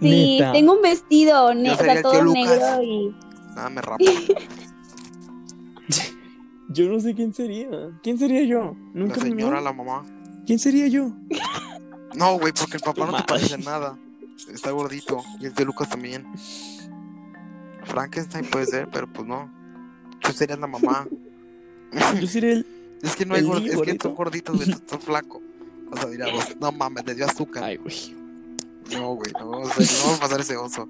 Sí, Neta. tengo un vestido, ne- Yo o sería sea, el todo tío Lucas. negro y. Ah, me rapo. Yo no sé quién sería. ¿Quién sería yo? La Nunca me señora, la mamá. ¿Quién sería yo? No, güey, porque el papá no te parece nada. Está gordito. Y el de Lucas también. Frankenstein puede ser, pero pues no. Tú serías la mamá. Yo sería el. Es que no hay ¿El gorditos. Es que gordito? tú gorditos, güey, estás flaco. O sea, dirá vos, no mames, le dio azúcar. Ay, güey. No, güey, no, o sea, no vamos a pasar ese oso.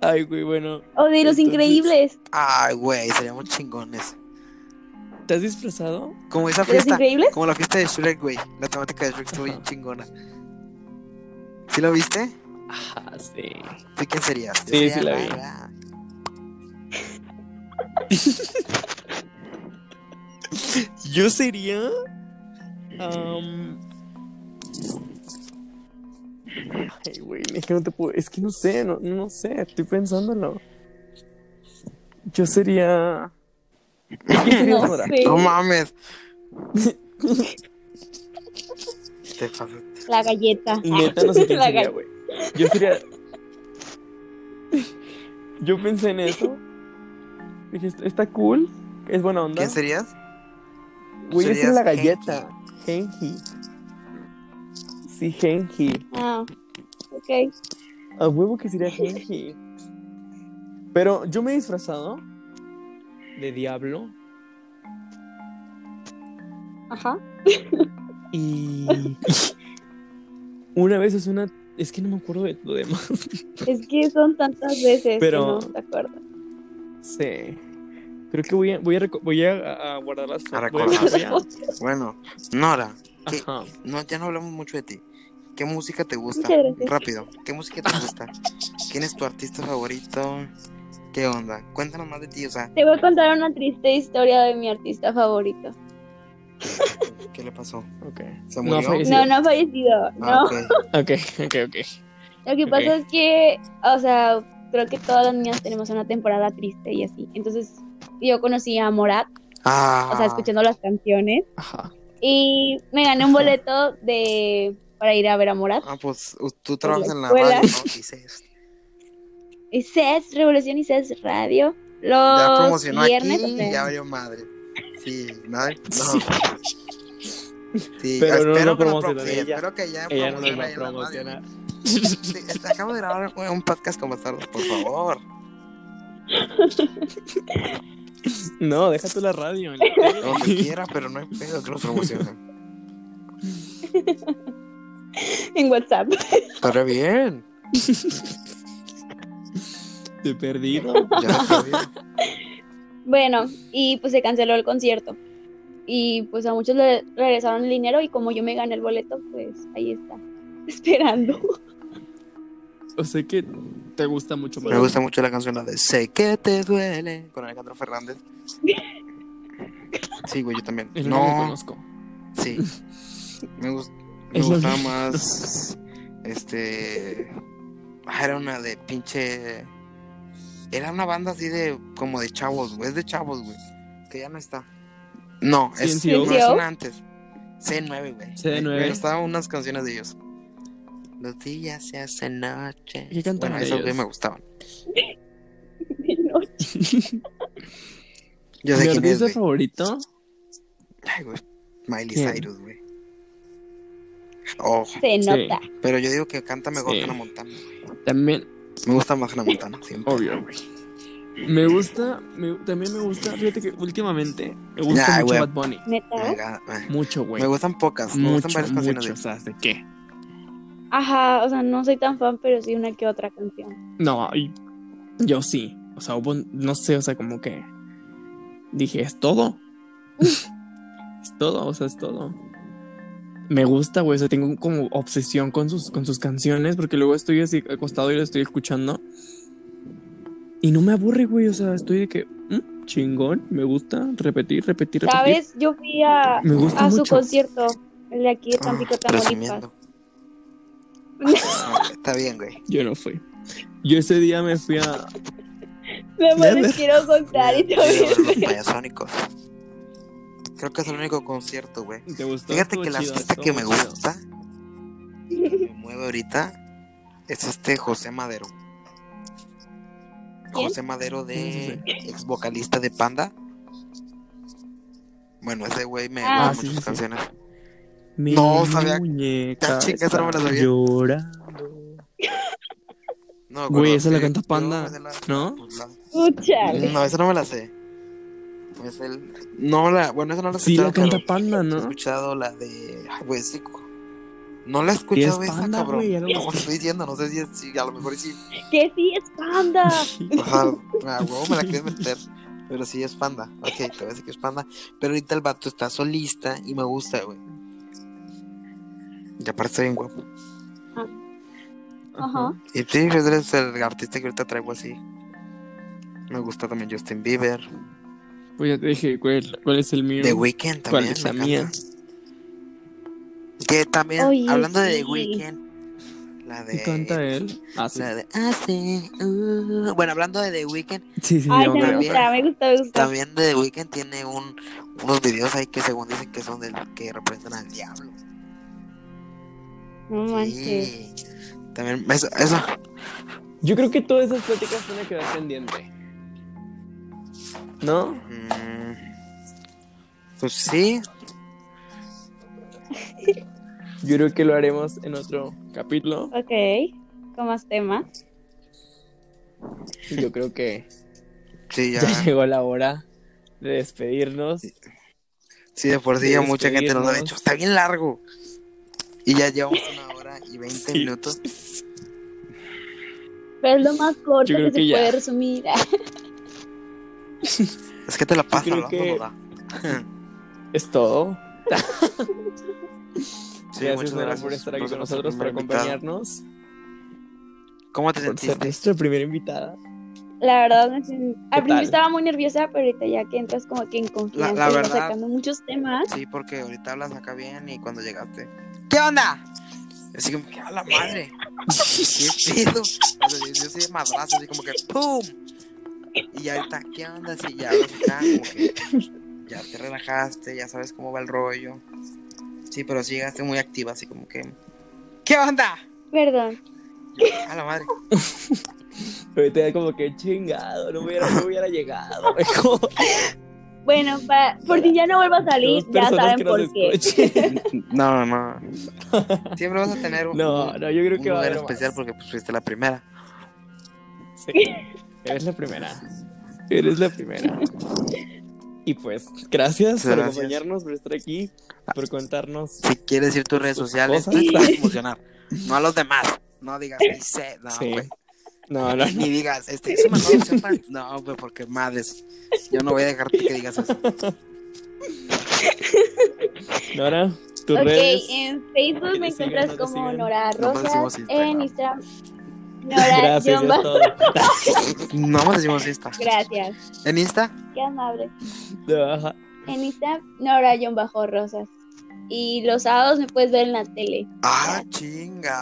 Ay, güey, bueno. O de los Entonces- increíbles. Ay, güey, seríamos chingones. ¿Te has disfrazado? Como esa ¿De los fiesta, increíbles? como la fiesta de Shrek, güey. La temática de Shrek estuvo bien chingona. ¿Sí lo viste? Ajá, sí. ¿Sí quién serías? Yo Sí, sería sí la vi. Yo sería. am, Ay, güey, es que no te puedo. Es que no sé, no, no sé, estoy pensándolo. Yo sería. ¿Qué No Nora? sé. No mames. Te. La galleta. Neta, no sé quién La sería, güey. Yo sería. Yo pensé en eso. Dije, está cool. Es buena onda. ¿Quién serías? Güey, esa es serías la galleta. Genji. Sí, Genji. Ah, ok. A huevo que sería Genji. Pero yo me he disfrazado de diablo Ajá. y. Una vez es una. Es que no me acuerdo de lo demás. Es que son tantas veces Pero- que no te acuerdas. Sí. Creo que voy a, voy a, voy a, a guardar las fotos. A- recordar. Bueno, Nora, ¿qué- Ajá. no, ya no hablamos mucho de ti. ¿Qué música te gusta? Rápido, ¿qué música te gusta? ¿Quién es tu artista favorito? ¿Qué onda? Cuéntanos más de ti, o sea, Te voy a contar una triste historia de mi artista favorito. ¿qué le pasó? Ok. ¿Se No, murió? No, no ha fallecido. No. Ah, ok. Ok, ok. Lo que pasa es que, o sea, creo que todas las niñas tenemos una temporada triste y así. Entonces, yo conocí a Morat, Ah, o sea, escuchando las canciones, Ajá. Y me gané un boleto de para ir a ver a Morat. Ah, pues tú trabajas la en la radio, ¿no? Dices, Y CES, Revolución y CES Radio. ya Los promocionó viernes, aquí o sea, ya valió madre. Sí, madre. No. Sí, Pero no espero lo que no promociona pro- sí, ella. espero que ya Ella no nos promocione va a en la radio. promocionar. Sí, acabo de grabar un- un podcast con bastardos, por favor. No, deja tú la radio. en la. Donde quiera, pero no hay pedo que los promocionen. en WhatsApp. Estaré bien. Perdido. Ya está bien. Bueno, y pues se canceló el concierto. Y pues a muchos le regresaron el dinero y como yo me gané el boleto, pues ahí está, esperando. O sea que te gusta mucho. Me gusta mucho la canción la de Sé que te duele con Alejandro Fernández. Sí, güey, yo también. Es No, conozco. sí. Me, gust- me gustaba más. Este. ah, Era una de pinche. Era una banda así de. Como de chavos, güey. Es de chavos, güey. Que ya no está. No, es, no es una antes. C9, güey. C9. Me gustaban unas canciones de ellos. Los días se hacen noche. ¿Qué cantaban Bueno, esos ellos? me gustaban. No, Yo sé Mi quién es, favorito. Ay, güey. Miley ¿Quién? Cyrus, güey. Oh, se Sí. nota. pero yo digo que canta mejor Sí. que Hannah Montana, güey. También, Me gusta más Hannah Montana, siempre. obvio, güey. Me gusta, me- también me gusta, fíjate que últimamente me gusta Ay, mucho güey. Bad Bunny. Neta. Eh. Mucho, güey. Me gustan pocas, me gustan varias canciones de mucho. O sea, ¿de qué? Ajá, o sea, no soy tan fan, pero sí una que otra canción. No, y- yo sí. O sea, hubo, no sé, o sea, como que dije, es todo. es todo, o sea, es todo. Me gusta, güey, o sea, tengo como obsesión con sus, con sus canciones, porque luego estoy así acostado y lo estoy escuchando. Y no me aburre, güey, o sea, estoy de que, "Mm, chingón, me gusta, repetir, repetir, repetir. ¿Sabes? Yo fui a, Me gusta a su mucho. concierto, el de aquí de Ah, Tampico, Tamaulipas. Ah, Está bien, güey. Yo no fui. Yo ese día me fui a... Me les quiero contar y a los payasónicos. Creo que es el único concierto, güey. ¿Te gustó? Fíjate que chido, artista que me gusta y que me mueve ahorita es este José Madero. ¿Quién? José Madero de ¿Quién es ex vocalista de Panda. Bueno, ese güey me Ah, gusta sí, muchas sí, sí. canciones. Mi No, sabía- muñeca Ya, chica, esa no me la sabía. llorando. No, Güey, esa la canta Panda, sé la- ¿no? pues, la- Escúchale. No, esa no me la sé. Es el... No, la... Bueno, esa no la he Sí, escuchado, la canta Panda, He ¿no? escuchado la de... Ay, güey, sí. No la he es escuchado esa, Panda, cabrón. güey, ya lo Como estoy diciendo, no sé si, es, si a lo mejor sí. Que sí es panda. Ajá, a huevo me la quieres meter. Pero sí es panda. Ok, te voy a decir que es panda. Pero ahorita el vato está solista y me gusta, güey. Y aparte está bien guapo. Ajá. Y sí, es el artista que ahorita traigo así. Me gusta también Justin Bieber. Pues ya te dije, ¿cuál, cuál es el mío? The Weeknd ¿Cuál también. es la mía? Que también, Oye, hablando de The. Weeknd, la de. ¿Qué canta él? Ah, sí. La de. Ah, sí, uh. Bueno, hablando de The Weeknd, Sí, sí, Ay, me también. gusta, me gusta, me gusta. también de The Weeknd tiene un, unos videos ahí que según dicen que son del que representan al diablo. No manches. Sí. También, eso, eso. Yo creo que todas esas pláticas van a quedar pendiente. ¿No? mm, Pues sí. Yo creo que lo haremos en otro capítulo. Ok. Con más temas. Yo creo que Sí, ya. ya llegó la hora de despedirnos. Sí, de por sí ya de mucha gente nos ha despedirnos. dicho, está bien largo. Y ya llevamos una hora y 20 Sí. minutos. Pero es lo más corto que se ya. puede resumir. Es que te la pasas hablando, que-. Es todo. Sí, gracias, muchas Nora, gracias por estar aquí con nosotros, por acompañarnos. ¿Cómo te por ser sentiste? nuestra primera invitada. La verdad, me sent- al tal? principio estaba muy nerviosa, pero ahorita ya que entras como que en confianza la verdad- sacando muchos temas. Sí, porque ahorita hablas acá bien y cuando llegaste, ¿qué onda? Así como que a la madre. ¿Qué pedo? O sea, yo, soy de madrazo, así como que ¡pum! Y ya ahorita, ¿qué onda? Si ya acá, como que ya te relajaste, ya sabes cómo va el rollo. Sí, pero sí llegaste muy activa, así como que ¿Qué onda? Perdón. A la madre. Ahorita ya como que chingado, no hubiera, no hubiera llegado. Como Bueno, pa- por si ya no vuelvo a salir, ya saben por qué. No, no. Siempre vas a tener un, No, no, yo creo un que va a lugar haber especial más. porque pues fuiste la primera. Sí, eres la primera. Eres la primera. Y pues, gracias por acompañarnos, por estar aquí, por contarnos. Si quieres decir tus redes sociales, cosas. te vas a emocionar. No a los demás. No digas, no, Sí. güey. No, no, no. Ni digas, este, eso me acabo de hacer fan". No, güey, porque madres. Yo no voy a dejarte que digas eso. Nora, tus Ok, redes. en Facebook me sigan, encuentras no te como sigan. Nora decimos Rosas. Instagram. En Instagram. Nora Gracias, ya guion es bajo- todo. No más decimos Insta. Gracias. ¿En Insta? Qué amable. Ajá. En Insta, Nora guion bajo Rosas. Y los sábados me puedes ver en la tele. Ah, chinga.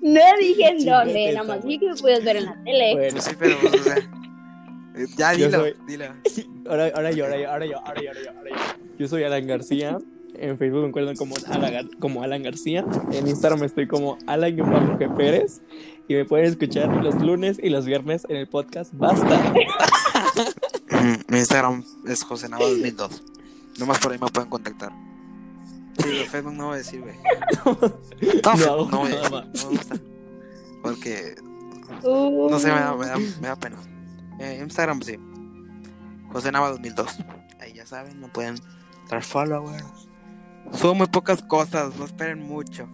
No dije en dónde, nada más dije que me puedes ver en la tele. Bueno, sí, pero, o sea, eh, Ya, dilo, soy- dilo. ahora, ahora yo, ahora yo, ahora yo, ahora yo, ahora yo, yo. Soy Alan García. En Facebook me encuentran como Alan, como Alan García. En Instagram estoy como Alan-G Pérez. Y me pueden escuchar los lunes y los viernes en el podcast Basta. Mi Instagram es José Nava 2002. Nomás por ahí me pueden contactar. Sí, pero Facebook no voy a decir, güey. No, No no voy a decir. No. Porque Uh, No sé, me da, me da, me da pena. Eh, Instagram, sí. José Nava 2002. Ahí ya saben, no pueden dar followers. Subo muy pocas cosas, no esperen mucho.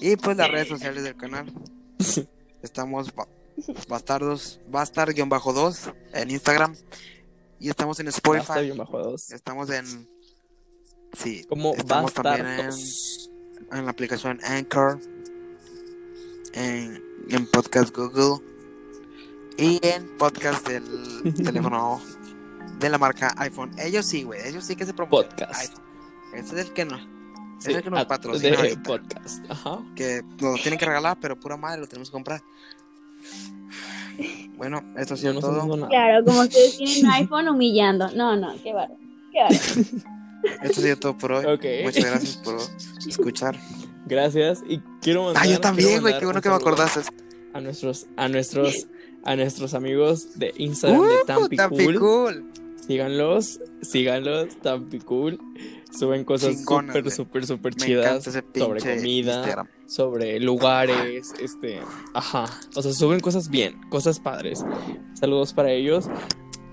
Y pues las redes sociales del canal. Estamos ba- bastardos, bastar-2 en Instagram. Y estamos en Spotify. dos. Estamos en. Sí, Como estamos también en, en la aplicación Anchor, en, en Podcast Google y en podcast del teléfono de la marca iPhone. Ellos sí, güey, ellos sí que se promocionan. Podcast. Ese es el que no, Sí, es el que nos patrocina de ahorita. podcast. Ajá. que nos lo tienen que regalar, pero pura madre lo tenemos que comprar. Bueno, esto ha sido no todo. Claro, como ustedes tienen un iPhone humillando. No, no, qué bárbaro. Qué bárbaro. Esto ha sido todo por hoy. Ok. Muchas gracias por escuchar. Gracias. Y quiero mandar. Ah, yo también, güey, qué bueno que me acordaste. A nuestros, a nuestros, a nuestros amigos de Instagram Uh, de Tampi Tampi Cool. cool. Síganlos, síganlos, Tampi Cool. Suben cosas súper, súper, súper chidas sobre comida, Instagram. sobre lugares, este, ajá. O sea, suben cosas bien, cosas padres. Saludos para ellos.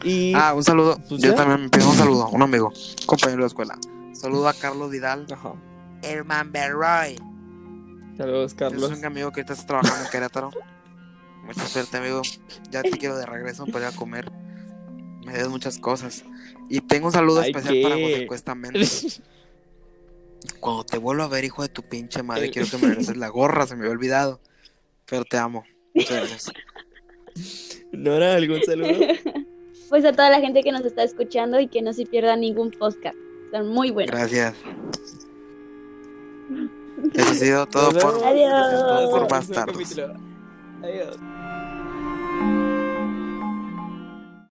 Y Ah, un saludo. Yo ya. también me pido un saludo, un amigo, compañero de la escuela. Saludo a Carlos Vidal, ajá. Herman Berroy. Saludos, Carlos. Es un amigo que ahorita está trabajando en Querétaro. Mucha suerte, amigo. Ya te quiero de regreso para ir a comer. Me debes muchas cosas. Y tengo un saludo Ay, especial ¿qué? para José Cuesta. Cuando te vuelvo a ver, hijo de tu pinche madre, quiero que me regreses la gorra, se me había olvidado. Pero te amo. Muchas gracias. Nora, ¿algún saludo? Pues a toda la gente que nos está escuchando y que no se pierda ningún podcast. Son muy buenos. Gracias. Eso ha sido todo por. Adiós. todo por capítulo. Adiós.